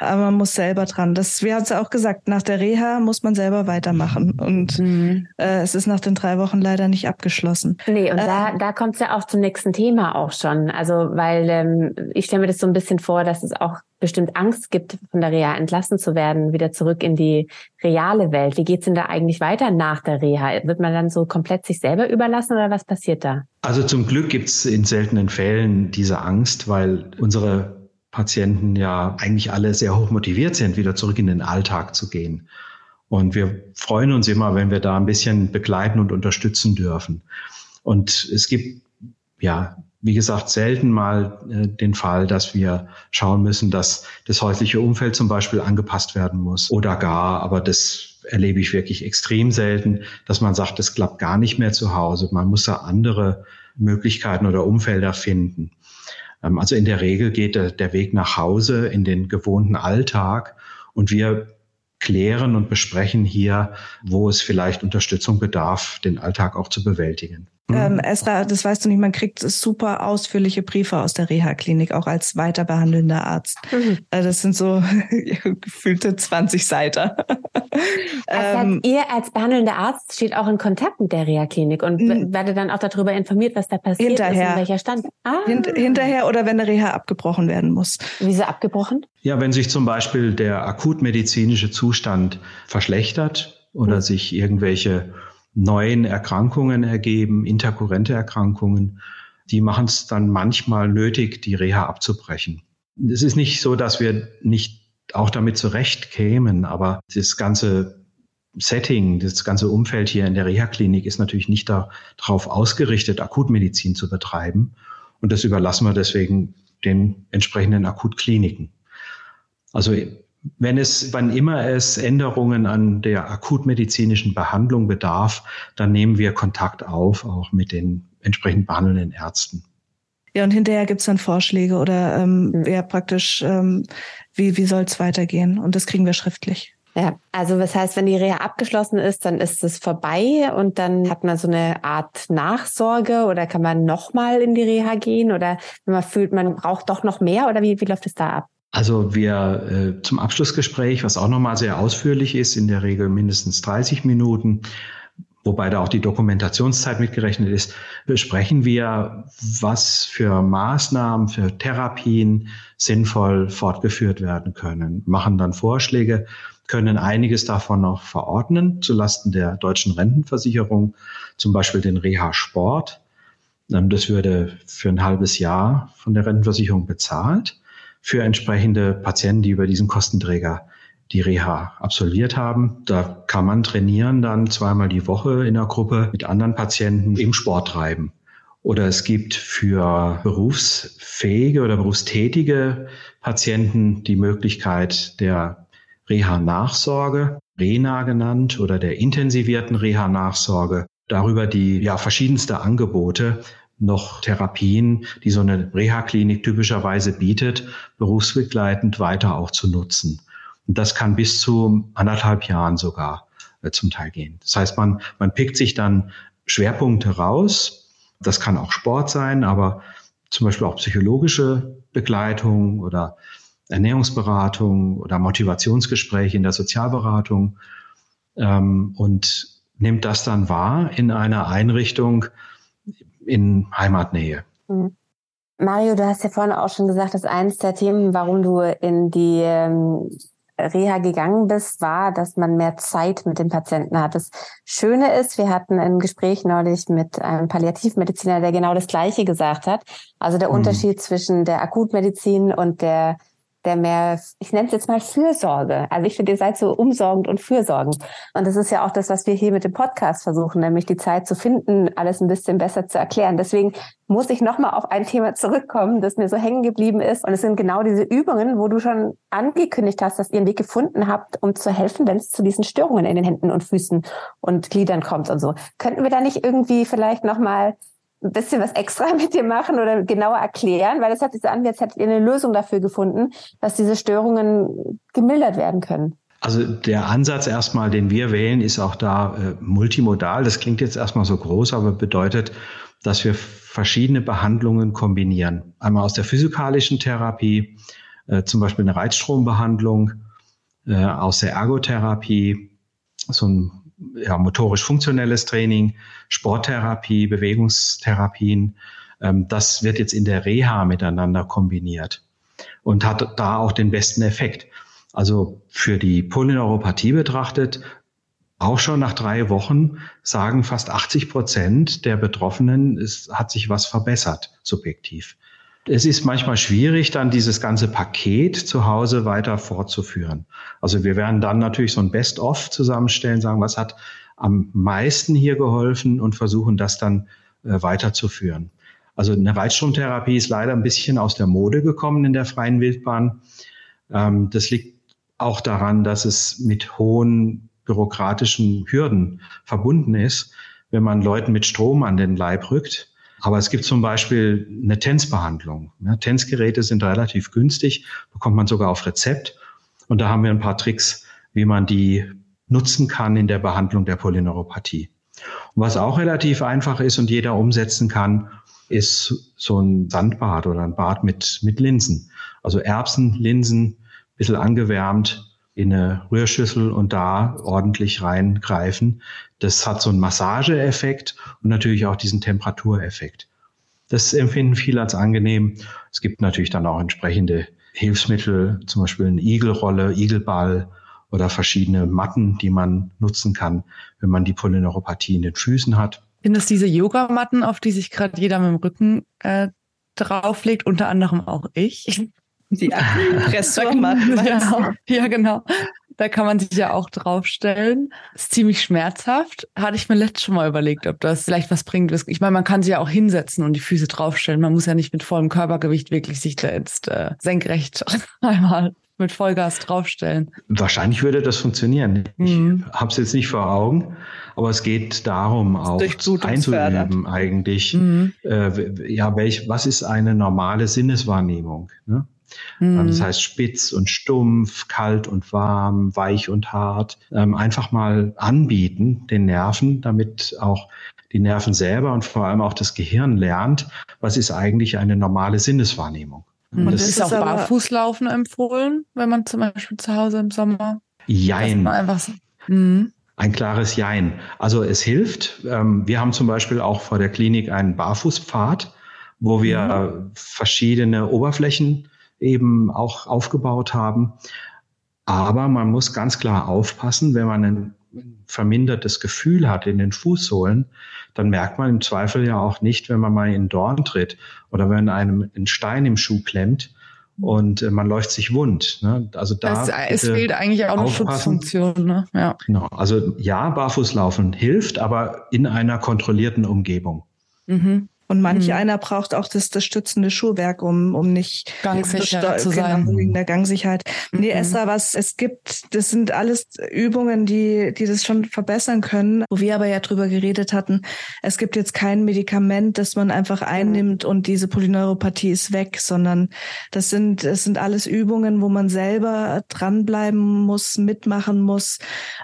aber man muss selber dran. Das, wir haben es ja auch gesagt, nach der Reha muss man selber weitermachen. Und mhm. äh, es ist nach den drei Wochen leider nicht abgeschlossen. Nee, und äh, da, da kommt es ja auch zum nächsten Thema auch schon. Also, weil ähm, ich stelle mir das so ein bisschen vor, dass es auch bestimmt Angst gibt, von der Reha entlassen zu werden, wieder zurück in die reale Welt. Wie geht's denn da eigentlich weiter nach der Reha? Wird man dann so komplett sich selber überlassen oder was passiert da? Also zum Glück gibt's in seltenen Fällen diese Angst, weil unsere Patienten ja eigentlich alle sehr hoch motiviert sind, wieder zurück in den Alltag zu gehen. Und wir freuen uns immer, wenn wir da ein bisschen begleiten und unterstützen dürfen. Und es gibt, ja, wie gesagt, selten mal äh, den Fall, dass wir schauen müssen, dass das häusliche Umfeld zum Beispiel angepasst werden muss oder gar, aber das erlebe ich wirklich extrem selten, dass man sagt, es klappt gar nicht mehr zu Hause. Man muss da andere Möglichkeiten oder Umfelder finden. Ähm, also in der Regel geht der, Weg nach Hause in den gewohnten Alltag und wir klären und besprechen hier, wo es vielleicht Unterstützung bedarf, den Alltag auch zu bewältigen. Ähm, mhm. Esra, das weißt du nicht, man kriegt super ausführliche Briefe aus der Reha-Klinik, auch als weiter behandelnder Arzt. Mhm. Also das sind so [LAUGHS] gefühlte 20 Seiten. [LAUGHS] Also ähm, ihr als behandelnder Arzt steht auch in Kontakt mit der Reha-Klinik und werdet dann auch darüber informiert, was da passiert hinterher. ist, in welcher Stand. Ah. Hint, hinterher oder wenn eine Reha abgebrochen werden muss. Wieso abgebrochen? Ja, wenn sich zum Beispiel der akutmedizinische Zustand verschlechtert oder mhm. sich irgendwelche neuen Erkrankungen ergeben, interkurrente Erkrankungen, die machen es dann manchmal nötig, die Reha abzubrechen. Es ist nicht so, dass wir nicht auch damit zurechtkämen, aber das ganze Setting, das ganze Umfeld hier in der Reha-Klinik ist natürlich nicht darauf ausgerichtet, Akutmedizin zu betreiben. Und das überlassen wir deswegen den entsprechenden Akutkliniken. Also wenn es, wann immer es Änderungen an der akutmedizinischen Behandlung bedarf, dann nehmen wir Kontakt auf, auch mit den entsprechend behandelnden Ärzten. Ja, und hinterher gibt's dann Vorschläge oder ähm, wer praktisch, ähm, wie, wie soll es weitergehen? Und das kriegen wir schriftlich. Ja, also was heißt, wenn die Reha abgeschlossen ist, dann ist es vorbei und dann hat man so eine Art Nachsorge oder kann man nochmal in die Reha gehen oder wenn man fühlt, man braucht doch noch mehr oder wie, wie läuft es da ab? Also wir äh, zum Abschlussgespräch, was auch nochmal sehr ausführlich ist, in der Regel mindestens 30 Minuten, wobei da auch die Dokumentationszeit mitgerechnet ist, besprechen wir, was für Maßnahmen, für Therapien sinnvoll fortgeführt werden können, machen dann Vorschläge, können einiges davon noch verordnen zulasten der deutschen Rentenversicherung, zum Beispiel den Reha-Sport. Ähm, das würde für ein halbes Jahr von der Rentenversicherung bezahlt für entsprechende Patienten, die über diesen Kostenträger die Reha absolviert haben. Da kann man trainieren dann zweimal die Woche in der Gruppe mit anderen Patienten im Sport treiben. Oder es gibt für berufsfähige oder berufstätige Patienten die Möglichkeit der Reha-Nachsorge, RENA genannt, oder der intensivierten Reha-Nachsorge. Darüber die ja verschiedenste Angebote, noch Therapien, die so eine Reha-Klinik typischerweise bietet, berufsbegleitend weiter auch zu nutzen. Und das kann bis zu anderthalb Jahren sogar äh, zum Teil gehen. Das heißt, man, man pickt sich dann Schwerpunkte raus. Das kann auch Sport sein, aber zum Beispiel auch psychologische Begleitung oder Ernährungsberatung oder Motivationsgespräche in der Sozialberatung ähm, und nimmt das dann wahr in einer Einrichtung, in Heimatnähe. Mhm. Mario, du hast ja vorhin auch schon gesagt, dass eines der Themen, warum du in die ähm, Reha gegangen bist, war, dass man mehr Zeit mit dem Patienten hat. Das Schöne ist, wir hatten ein Gespräch neulich mit einem Palliativmediziner, der genau das Gleiche gesagt hat. Also der mhm. Unterschied zwischen der Akutmedizin und der der mehr, ich nenne es jetzt mal Fürsorge. Also ich finde, ihr seid so umsorgend und fürsorgend. Und das ist ja auch das, was wir hier mit dem Podcast versuchen, nämlich die Zeit zu finden, alles ein bisschen besser zu erklären. Deswegen muss ich nochmal auf ein Thema zurückkommen, das mir so hängen geblieben ist. Und es sind genau diese Übungen, wo du schon angekündigt hast, dass ihr einen Weg gefunden habt, um zu helfen, wenn es zu diesen Störungen in den Händen und Füßen und Gliedern kommt und so. Könnten wir da nicht irgendwie vielleicht nochmal ein bisschen was extra [LAUGHS] mit dir machen oder genauer erklären, weil es hat sich so an, als hättet ihr eine Lösung dafür gefunden, dass diese Störungen gemildert werden können. Also der Ansatz erstmal, den wir wählen, ist auch da äh, multimodal. Das klingt jetzt erstmal so groß, aber bedeutet, dass wir verschiedene Behandlungen kombinieren. Einmal aus der physikalischen Therapie, äh, zum Beispiel eine Reizstrombehandlung, äh, aus der Ergotherapie, so ein ja, motorisch-funktionelles Training, Sporttherapie, Bewegungstherapien. Ähm, das wird jetzt in der Reha miteinander kombiniert und hat da auch den besten Effekt. Also für die Polyneuropathie betrachtet, auch schon nach drei Wochen sagen fast 80 Prozent der Betroffenen, es hat sich was verbessert, subjektiv. Es ist manchmal schwierig, dann dieses ganze Paket zu Hause weiter fortzuführen. Also wir werden dann natürlich so ein Best-of zusammenstellen, sagen, was hat am meisten hier geholfen und versuchen das dann äh, weiterzuführen. Also eine Reizstromtherapie ist leider ein bisschen aus der Mode gekommen in der freien Wildbahn. Ähm, das liegt auch daran, dass es mit hohen bürokratischen Hürden verbunden ist, wenn man Leuten mit Strom an den Leib rückt. Aber es gibt zum Beispiel eine Tänzbehandlung. Ja, Tänzgeräte sind relativ günstig, bekommt man sogar auf Rezept. Und da haben wir ein paar Tricks, wie man die nutzen kann in der Behandlung der Polyneuropathie. Und was auch relativ einfach ist und jeder umsetzen kann, ist so ein Sandbad oder ein Bad mit, mit Linsen. Also Erbsen, Linsen, bisschen angewärmt, in eine Rührschüssel und da ordentlich reingreifen. Das hat so einen Massageeffekt und natürlich auch diesen Temperatureffekt. Das empfinden viele als angenehm. Es gibt natürlich dann auch entsprechende Hilfsmittel, zum Beispiel eine Igelrolle, Igelball oder verschiedene Matten, die man nutzen kann, wenn man die Polyneuropathie in den Füßen hat. Sind das diese Yogamatten, auf die sich gerade jeder mit dem Rücken äh, drauflegt, unter anderem auch ich? [LAUGHS] Die Akupressurmatten. ja, ja, genau. Da kann man sich ja auch draufstellen. Ist ziemlich schmerzhaft. Hatte ich mir letztes schon mal überlegt, ob das vielleicht was bringt. Ich meine, man kann sich ja auch hinsetzen und die Füße draufstellen. Man muss ja nicht mit vollem Körpergewicht wirklich sich da jetzt äh, senkrecht [LAUGHS] einmal mit Vollgas draufstellen. Wahrscheinlich würde das funktionieren. Mhm. Ich habe es jetzt nicht vor Augen, aber es geht darum, auch einzuüben eigentlich. Mhm. Äh, ja, welch, was ist eine normale Sinneswahrnehmung? Ne? Mhm. Das heißt spitz und stumpf, kalt und warm, weich und hart. Ähm, einfach mal anbieten den Nerven, damit auch die Nerven selber und vor allem auch das Gehirn lernt, was ist eigentlich eine normale Sinneswahrnehmung. Und das ist auch Barfußlaufen empfohlen, wenn man zum Beispiel zu Hause im Sommer. Jein. Einfach so. Mhm. Ein klares Jein. Also es hilft. Ähm, wir haben zum Beispiel auch vor der Klinik einen Barfußpfad, wo wir mhm. verschiedene Oberflächen eben auch aufgebaut haben. Aber man muss ganz klar aufpassen, wenn man ein vermindertes Gefühl hat in den Fußsohlen, dann merkt man im Zweifel ja auch nicht, wenn man mal in Dorn tritt oder wenn einem ein Stein im Schuh klemmt und äh, man läuft sich wund. Ne? Also da es, es fehlt eigentlich auch eine Schutzfunktion. Ne? Ja. Genau. Also ja, Barfußlaufen hilft, aber in einer kontrollierten Umgebung. Mhm. Und manch mhm. einer braucht auch das, das stützende Schuhwerk, um, um nicht gangsicher zu genau, sein. Wegen der Gangsicherheit. Mhm. Nee, Esther, was es gibt, das sind alles Übungen, die, die das schon verbessern können. Wo wir aber ja drüber geredet hatten, es gibt jetzt kein Medikament, das man einfach mhm. einnimmt mhm. und diese Polyneuropathie ist weg, sondern das sind, es sind alles Übungen, wo man selber dranbleiben muss, mitmachen muss,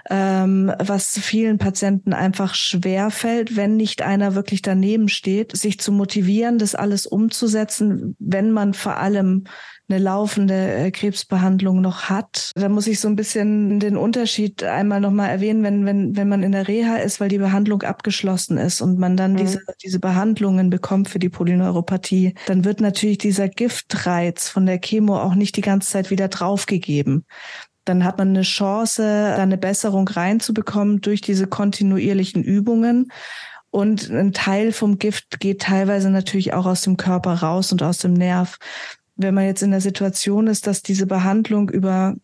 ähm, was vielen Patienten einfach schwer fällt, wenn nicht einer wirklich daneben steht, sich zu motivieren, das alles umzusetzen, wenn man vor allem eine laufende äh, Krebsbehandlung noch hat. Da muss ich so ein bisschen den Unterschied einmal nochmal erwähnen, wenn, wenn, wenn man in der Reha ist, weil die Behandlung abgeschlossen ist und man dann mhm. diese, diese Behandlungen bekommt für die Polyneuropathie, dann wird natürlich dieser Giftreiz von der Chemo auch nicht die ganze Zeit wieder draufgegeben dann hat man eine Chance, da eine Besserung reinzubekommen durch diese kontinuierlichen Übungen. Und ein Teil vom Gift geht teilweise natürlich auch aus dem Körper raus und aus dem Nerv. wenn man jetzt in der Situation ist, dass diese Behandlung über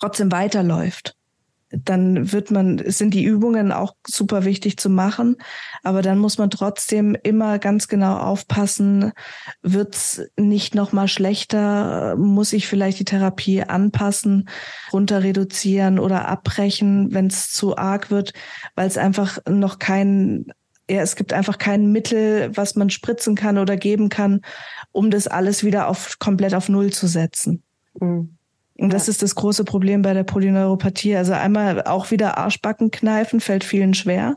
trotzdem weiterläuft, dann wird man, sind die Übungen auch super wichtig zu machen, aber dann muss man trotzdem immer ganz genau aufpassen, wird's nicht noch mal schlechter, muss ich vielleicht die Therapie anpassen, runter reduzieren oder abbrechen, wenn es zu arg wird, weil es einfach noch kein ja, es gibt einfach kein Mittel, was man spritzen kann oder geben kann, um das alles wieder auf komplett auf Null zu setzen. Mhm. Und das ist das große Problem bei der Polyneuropathie. Also einmal auch wieder Arschbacken kneifen, fällt vielen schwer.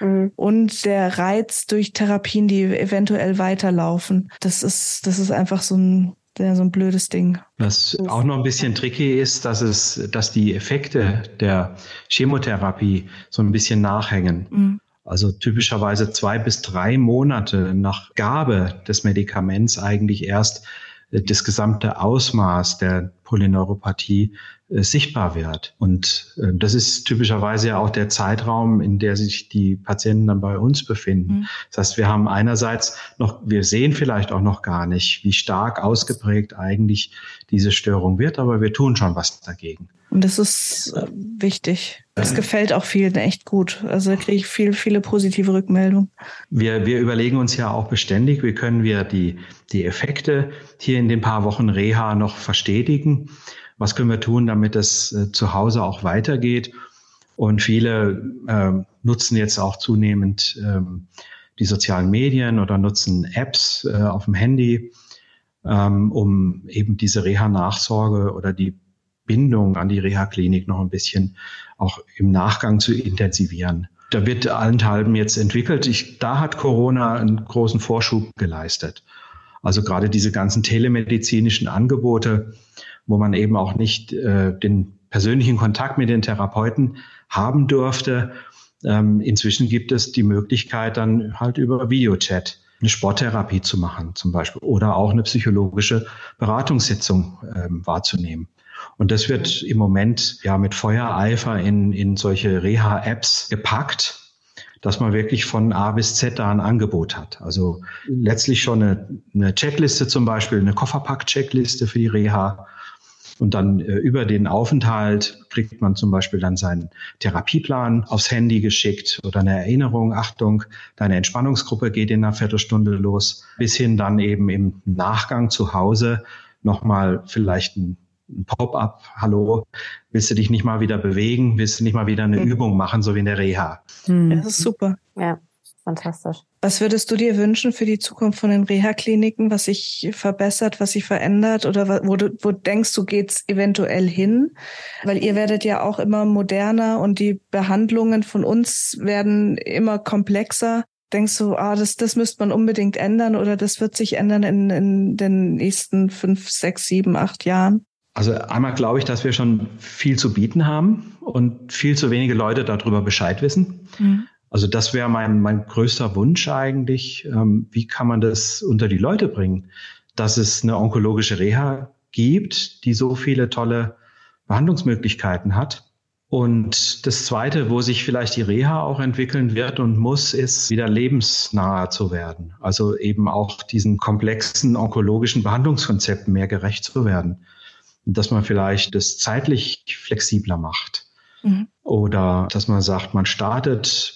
Mhm. Und der Reiz durch Therapien, die eventuell weiterlaufen, das ist, das ist einfach so ein, ja, so ein blödes Ding. Was auch noch ein bisschen tricky ist, dass es, dass die Effekte der Chemotherapie so ein bisschen nachhängen. Mhm. Also typischerweise zwei bis drei Monate nach Gabe des Medikaments eigentlich erst das gesamte Ausmaß der Polyneuropathie äh, sichtbar wird. Und äh, das ist typischerweise ja auch der Zeitraum, in der sich die Patienten dann bei uns befinden. Mhm. Das heißt, wir haben einerseits noch, wir sehen vielleicht auch noch gar nicht, wie stark ausgeprägt eigentlich diese Störung wird, aber wir tun schon was dagegen. Und das ist äh, wichtig. Das gefällt auch vielen echt gut. Also da kriege ich viel, viele positive Rückmeldungen. Wir, wir überlegen uns ja auch beständig, wie können wir die, die Effekte hier in den paar Wochen Reha noch verstetigen. Was können wir tun, damit es äh, zu Hause auch weitergeht? Und viele äh, nutzen jetzt auch zunehmend ähm, die sozialen Medien oder nutzen Apps äh, auf dem Handy, ähm, um eben diese Reha-Nachsorge oder die Bindung an die Reha-Klinik noch ein bisschen auch im Nachgang zu intensivieren. Da wird allenthalben jetzt entwickelt. Ich, da hat Corona einen großen Vorschub geleistet. Also gerade diese ganzen telemedizinischen Angebote, wo man eben auch nicht äh, den persönlichen Kontakt mit den Therapeuten haben durfte. Ähm, inzwischen gibt es die Möglichkeit, dann halt über Videochat eine Sporttherapie zu machen, zum Beispiel, oder auch eine psychologische Beratungssitzung ähm, wahrzunehmen. Und das wird im Moment ja mit Feuereifer in, in solche Reha-Apps gepackt, dass man wirklich von A bis Z da ein Angebot hat. Also letztlich schon eine, eine Checkliste zum Beispiel, eine Kofferpack-Checkliste für die Reha. Und dann äh, über den Aufenthalt kriegt man zum Beispiel dann seinen Therapieplan aufs Handy geschickt oder eine Erinnerung, Achtung, deine Entspannungsgruppe geht in einer Viertelstunde los, bis hin dann eben im Nachgang zu Hause nochmal vielleicht ein ein Pop-up, hallo, willst du dich nicht mal wieder bewegen, willst du nicht mal wieder eine mhm. Übung machen, so wie in der Reha. Mhm. Das ist super. Ja, fantastisch. Was würdest du dir wünschen für die Zukunft von den Reha-Kliniken, was sich verbessert, was sich verändert oder wo du wo denkst du, geht's eventuell hin? Weil ihr werdet ja auch immer moderner und die Behandlungen von uns werden immer komplexer. Denkst du, ah, das, das müsste man unbedingt ändern oder das wird sich ändern in, in den nächsten fünf, sechs, sieben, acht Jahren? Also einmal glaube ich, dass wir schon viel zu bieten haben und viel zu wenige Leute darüber Bescheid wissen. Mhm. Also das wäre mein, mein größter Wunsch eigentlich. Ähm, wie kann man das unter die Leute bringen, dass es eine onkologische Reha gibt, die so viele tolle Behandlungsmöglichkeiten hat. Und das Zweite, wo sich vielleicht die Reha auch entwickeln wird und muss, ist wieder lebensnaher zu werden. Also eben auch diesen komplexen onkologischen Behandlungskonzepten mehr gerecht zu werden dass man vielleicht das zeitlich flexibler macht. Mhm. Oder dass man sagt, man startet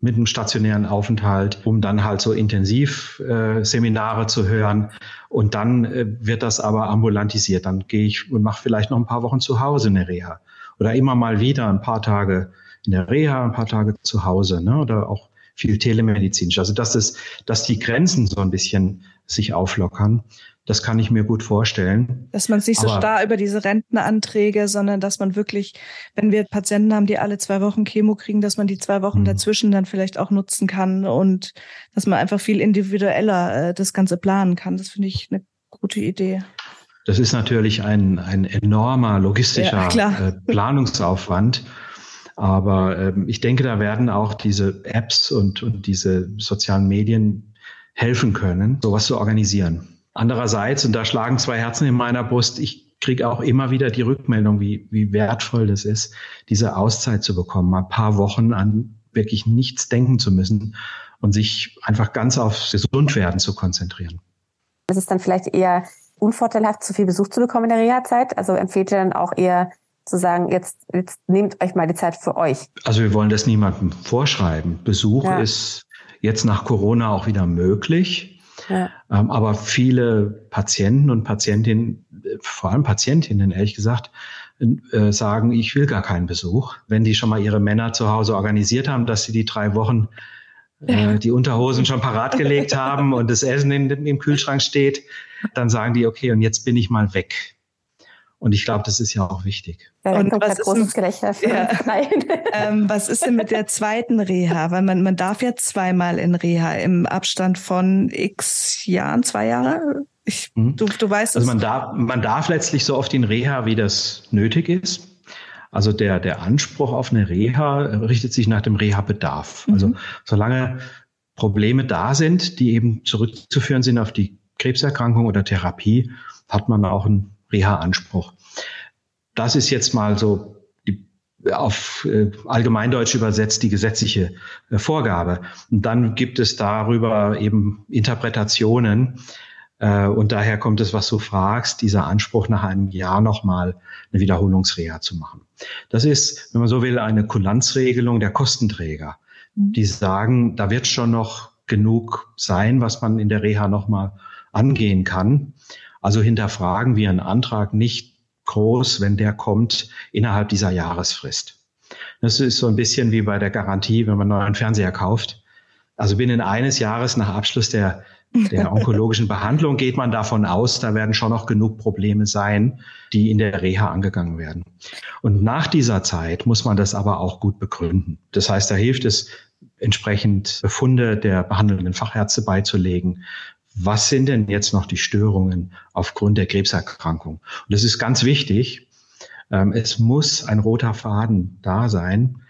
mit einem stationären Aufenthalt, um dann halt so intensiv äh, Seminare zu hören. Und dann äh, wird das aber ambulantisiert. Dann gehe ich und mache vielleicht noch ein paar Wochen zu Hause eine Reha. Oder immer mal wieder ein paar Tage in der Reha, ein paar Tage zu Hause. Ne? Oder auch viel telemedizinisch. Also dass, es, dass die Grenzen so ein bisschen sich auflockern. Das kann ich mir gut vorstellen. Dass man nicht so starr über diese Rentenanträge, sondern dass man wirklich, wenn wir Patienten haben, die alle zwei Wochen Chemo kriegen, dass man die zwei Wochen mhm. dazwischen dann vielleicht auch nutzen kann und dass man einfach viel individueller äh, das Ganze planen kann. Das finde ich eine gute Idee. Das ist natürlich ein, ein enormer logistischer ja, äh, Planungsaufwand. Aber ähm, ich denke, da werden auch diese Apps und, und diese sozialen Medien helfen können, sowas zu organisieren. Andererseits, und da schlagen zwei Herzen in meiner Brust, ich kriege auch immer wieder die Rückmeldung, wie, wie wertvoll das ist, diese Auszeit zu bekommen, ein paar Wochen an wirklich nichts denken zu müssen und sich einfach ganz aufs Gesundwerden zu konzentrieren. Das ist dann vielleicht eher unvorteilhaft, zu viel Besuch zu bekommen in der Reha-Zeit? Also empfiehlt ihr dann auch eher zu sagen, jetzt, jetzt nehmt euch mal die Zeit für euch? Also wir wollen das niemandem vorschreiben. Besuch ja. ist jetzt nach Corona auch wieder möglich. Ja. Ähm, aber viele Patienten und Patientinnen, vor allem Patientinnen, ehrlich gesagt, äh, sagen, ich will gar keinen Besuch. Wenn die schon mal ihre Männer zu Hause organisiert haben, dass sie die drei Wochen äh, die Unterhosen schon parat gelegt [LAUGHS] haben und das Essen in, im Kühlschrank steht, dann sagen die, okay, und jetzt bin ich mal weg. Und ich glaube, das ist ja auch wichtig. Ja, und was ist, denn, ja. [LAUGHS] ähm, was ist denn mit der zweiten Reha? Weil man, man darf ja zweimal in Reha im Abstand von x Jahren, zwei Jahre? Ich, mhm. du, du weißt es. Also man darf, man darf letztlich so oft in Reha, wie das nötig ist. Also der, der Anspruch auf eine Reha richtet sich nach dem Reha-Bedarf. Mhm. Also solange Probleme da sind, die eben zurückzuführen sind auf die Krebserkrankung oder Therapie, hat man auch einen Reha-Anspruch. Das ist jetzt mal so die, auf äh, Allgemeindeutsch übersetzt die gesetzliche äh, Vorgabe. Und dann gibt es darüber eben Interpretationen. Äh, und daher kommt es, was du fragst, dieser Anspruch nach einem Jahr nochmal eine Wiederholungsreha zu machen. Das ist, wenn man so will, eine Kulanzregelung der Kostenträger. Mhm. Die sagen, da wird schon noch genug sein, was man in der Reha nochmal angehen kann. Also hinterfragen wir einen Antrag nicht groß, wenn der kommt innerhalb dieser Jahresfrist. Das ist so ein bisschen wie bei der Garantie, wenn man einen neuen Fernseher kauft. Also binnen eines Jahres nach Abschluss der, der [LAUGHS] onkologischen Behandlung geht man davon aus, da werden schon noch genug Probleme sein, die in der Reha angegangen werden. Und nach dieser Zeit muss man das aber auch gut begründen. Das heißt, da hilft es, entsprechend Befunde der behandelnden Fachärzte beizulegen, was sind denn jetzt noch die Störungen aufgrund der Krebserkrankung? Und das ist ganz wichtig. Ähm, es muss ein roter Faden da sein,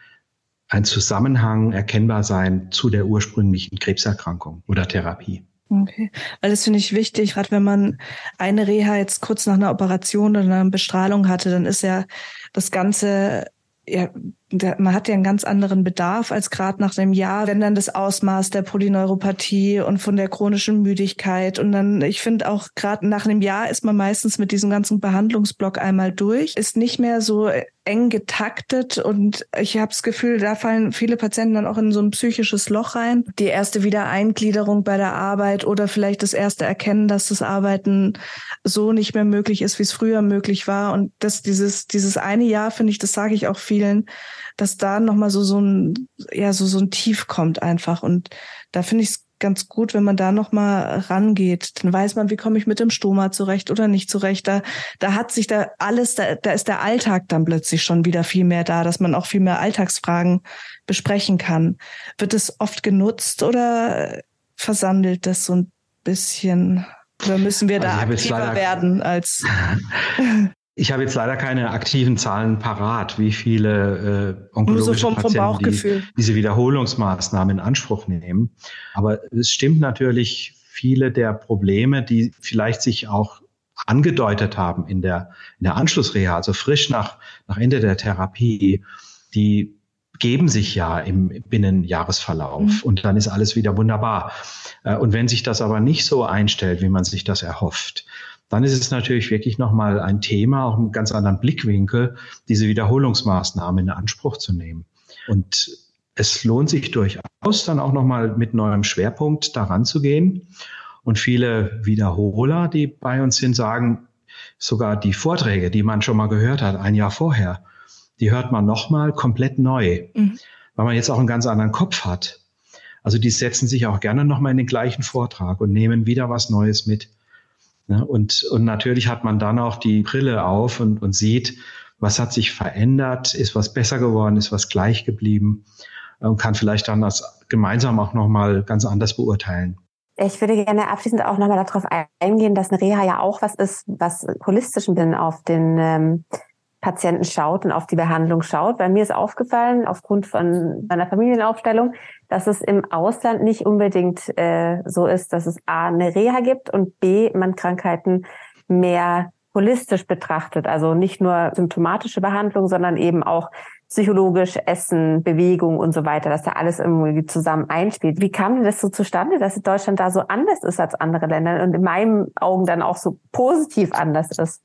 ein Zusammenhang erkennbar sein zu der ursprünglichen Krebserkrankung oder Therapie. Okay, weil das finde ich wichtig, gerade wenn man eine Reha jetzt kurz nach einer Operation oder einer Bestrahlung hatte, dann ist ja das Ganze ja, man hat ja einen ganz anderen Bedarf als gerade nach einem Jahr, wenn dann das Ausmaß der Polyneuropathie und von der chronischen Müdigkeit und dann, ich finde auch gerade nach einem Jahr ist man meistens mit diesem ganzen Behandlungsblock einmal durch, ist nicht mehr so eng getaktet und ich habe das Gefühl, da fallen viele Patienten dann auch in so ein psychisches Loch rein. Die erste Wiedereingliederung bei der Arbeit oder vielleicht das erste Erkennen, dass das Arbeiten so nicht mehr möglich ist, wie es früher möglich war. Und das dieses dieses eine Jahr finde ich, das sage ich auch vielen, dass da nochmal so, so ein, ja, so, so ein Tief kommt einfach. Und da finde ich es ganz gut, wenn man da nochmal rangeht. Dann weiß man, wie komme ich mit dem Stoma zurecht oder nicht zurecht. Da, da hat sich da alles, da, da ist der Alltag dann plötzlich schon wieder viel mehr da, dass man auch viel mehr Alltagsfragen besprechen kann. Wird es oft genutzt oder versandelt das so ein bisschen? Oder müssen wir da also aktiver werden als? [LAUGHS] [LAUGHS] Ich habe jetzt leider keine aktiven Zahlen parat, wie viele äh, onkologische so vom, Patienten die, diese Wiederholungsmaßnahmen in Anspruch nehmen. Aber es stimmt natürlich, viele der Probleme, die vielleicht sich auch angedeutet haben in der, in der Anschlussreha, also frisch nach, nach Ende der Therapie, die geben sich ja im Binnenjahresverlauf mhm. und dann ist alles wieder wunderbar. Äh, und wenn sich das aber nicht so einstellt, wie man sich das erhofft, dann ist es natürlich wirklich nochmal ein Thema, auch einen ganz anderen Blickwinkel, diese Wiederholungsmaßnahmen in Anspruch zu nehmen. Und es lohnt sich durchaus dann auch nochmal mit neuem Schwerpunkt daran zu gehen. Und viele Wiederholer, die bei uns sind, sagen, sogar die Vorträge, die man schon mal gehört hat, ein Jahr vorher, die hört man nochmal komplett neu, mhm. weil man jetzt auch einen ganz anderen Kopf hat. Also die setzen sich auch gerne nochmal in den gleichen Vortrag und nehmen wieder was Neues mit. Ne? Und, und natürlich hat man dann auch die Brille auf und, und sieht, was hat sich verändert, ist was besser geworden, ist was gleich geblieben und kann vielleicht dann das gemeinsam auch nochmal ganz anders beurteilen. Ich würde gerne abschließend auch nochmal darauf eingehen, dass eine Reha ja auch was ist, was holistisch bin auf den ähm, Patienten schaut und auf die Behandlung schaut. Bei mir ist aufgefallen, aufgrund von meiner Familienaufstellung, dass es im Ausland nicht unbedingt äh, so ist, dass es A, eine Reha gibt und B, man Krankheiten mehr holistisch betrachtet. Also nicht nur symptomatische Behandlung, sondern eben auch psychologisch Essen, Bewegung und so weiter, dass da alles irgendwie zusammen einspielt. Wie kam denn das so zustande, dass Deutschland da so anders ist als andere Länder und in meinen Augen dann auch so positiv anders ist?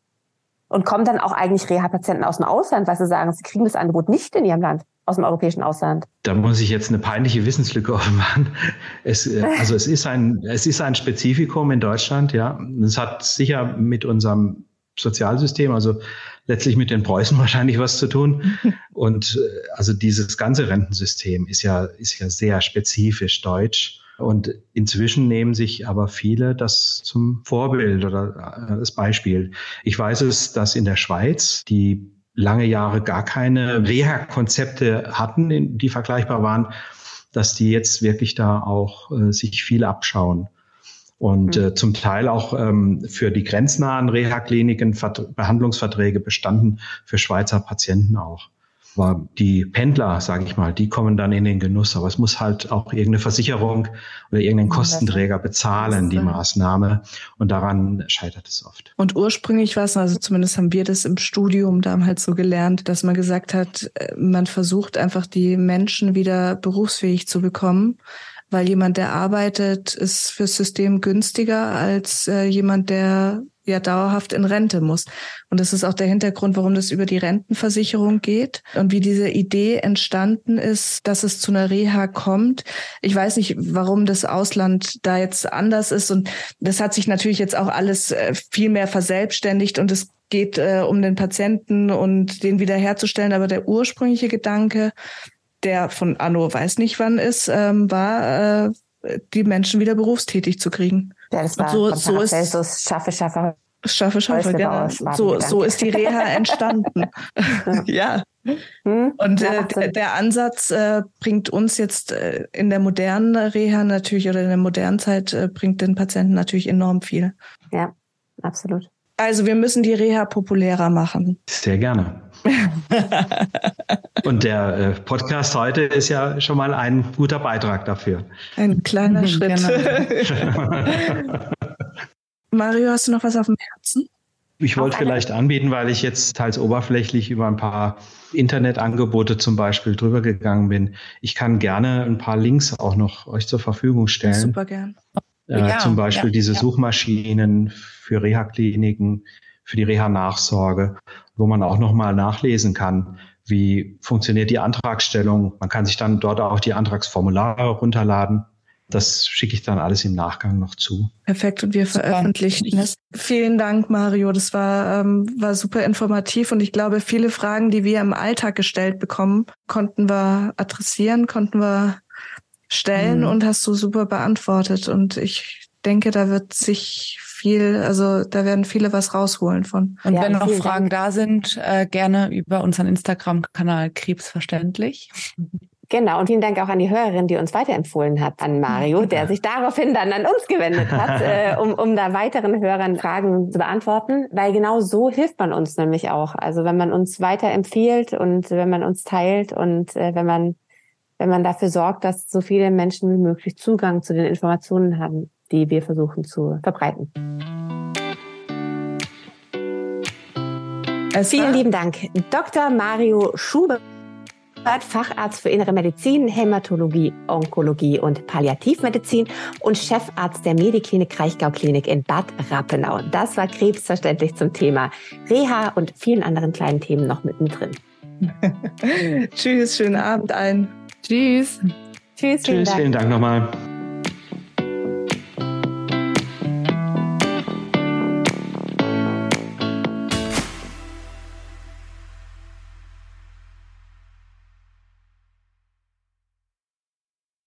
Und kommen dann auch eigentlich Reha-Patienten aus dem Ausland, weil sie sagen, sie kriegen das Angebot nicht in ihrem Land, aus dem europäischen Ausland? Da muss ich jetzt eine peinliche Wissenslücke [LAUGHS] aufmachen. Es, äh, also es ist ein, es ist ein Spezifikum in Deutschland, ja. Es hat sicher mit unserem Sozialsystem, also letztlich mit den Preußen [LAUGHS] wahrscheinlich was zu tun. Und äh, also dieses ganze Rentensystem ist ja, ist ja sehr spezifisch deutsch. Und inzwischen nehmen sich aber viele das zum Vorbild oder äh, das Beispiel. Ich weiß es, dass in der Schweiz die lange Jahre gar keine Reha-Konzepte hatten, die vergleichbar waren, dass die jetzt wirklich da auch äh, sich viel abschauen und mhm. äh, zum Teil auch ähm, für die grenznahen Reha-Kliniken Behandlungsverträge bestanden, für Schweizer Patienten auch. Aber die Pendler, sage ich mal, die kommen dann in den Genuss. Aber es muss halt auch irgendeine Versicherung oder irgendein Kostenträger bezahlen, die Maßnahme. Und daran scheitert es oft. Und ursprünglich war es, also zumindest haben wir das im Studium damals so gelernt, dass man gesagt hat, äh, man versucht einfach die Menschen wieder berufsfähig zu bekommen weil jemand, der arbeitet, ist fürs System günstiger als äh, jemand, der ja dauerhaft in Rente muss. Und das ist auch der Hintergrund, warum das über die Rentenversicherung geht und wie diese Idee entstanden ist, dass es zu einer Reha kommt. Ich weiß nicht, warum das Ausland da jetzt anders ist und das hat sich natürlich jetzt auch alles äh, viel mehr verselbstständigt und es geht äh, um den Patienten und den wiederherzustellen. Aber der ursprüngliche Gedanke der von Anno weiß nicht wann ist, ähm, war, äh, die Menschen wieder berufstätig zu kriegen. Ja, das war so, so ist schaffe, schaffe. Schaffe, schaffe, genau. So, so ist die Reha [LAUGHS] entstanden. ja. Hm? Und äh, der, der Ansatz äh, bringt uns jetzt äh, in der modernen Reha natürlich oder in der modernen Zeit äh, bringt den Patienten natürlich enorm viel. Ja, absolut. Also wir müssen die Reha populärer machen. Sehr gerne. [LAUGHS] Und der äh, Podcast heute ist ja schon mal ein guter Beitrag dafür. Ein kleiner mhm, Schritt. Genau. [LAUGHS] Mario, hast du noch was auf dem Herzen? Ich wollte vielleicht anbieten, weil ich jetzt teils oberflächlich über ein paar Internetangebote zum Beispiel drüber gegangen bin. Ich kann gerne ein paar Links auch noch euch zur Verfügung stellen. Super gern. Äh, ja, zum Beispiel ja, diese ja. Suchmaschinen für Reha-Kliniken, für die Reha-Nachsorge, wo man auch nochmal nachlesen kann, wie funktioniert die Antragstellung. Man kann sich dann dort auch die Antragsformulare runterladen. Das schicke ich dann alles im Nachgang noch zu. Perfekt und wir veröffentlichen es. Vielen Dank, Mario. Das war, ähm, war super informativ und ich glaube, viele Fragen, die wir im Alltag gestellt bekommen, konnten wir adressieren, konnten wir stellen mhm. und hast du super beantwortet. Und ich denke, da wird sich viel, also da werden viele was rausholen von. Und ja, wenn noch Fragen Dank. da sind, äh, gerne über unseren Instagram-Kanal Krebsverständlich. Genau, und vielen Dank auch an die Hörerin, die uns weiterempfohlen hat, an Mario, [LAUGHS] der sich daraufhin dann an uns gewendet hat, [LAUGHS] äh, um, um da weiteren Hörern Fragen zu beantworten, weil genau so hilft man uns nämlich auch. Also wenn man uns weiterempfiehlt und wenn man uns teilt und äh, wenn man wenn man dafür sorgt, dass so viele Menschen wie möglich Zugang zu den Informationen haben, die wir versuchen zu verbreiten. Es Vielen lieben Dank, Dr. Mario Schubert. Facharzt für Innere Medizin, Hämatologie, Onkologie und Palliativmedizin und Chefarzt der Mediklinik Kraichgau Klinik in Bad Rappenau. Das war krebsverständlich zum Thema Reha und vielen anderen kleinen Themen noch mittendrin. [LAUGHS] Tschüss, schönen Abend allen. Tschüss. Tschüss, vielen Tschüss, Dank. vielen Dank nochmal.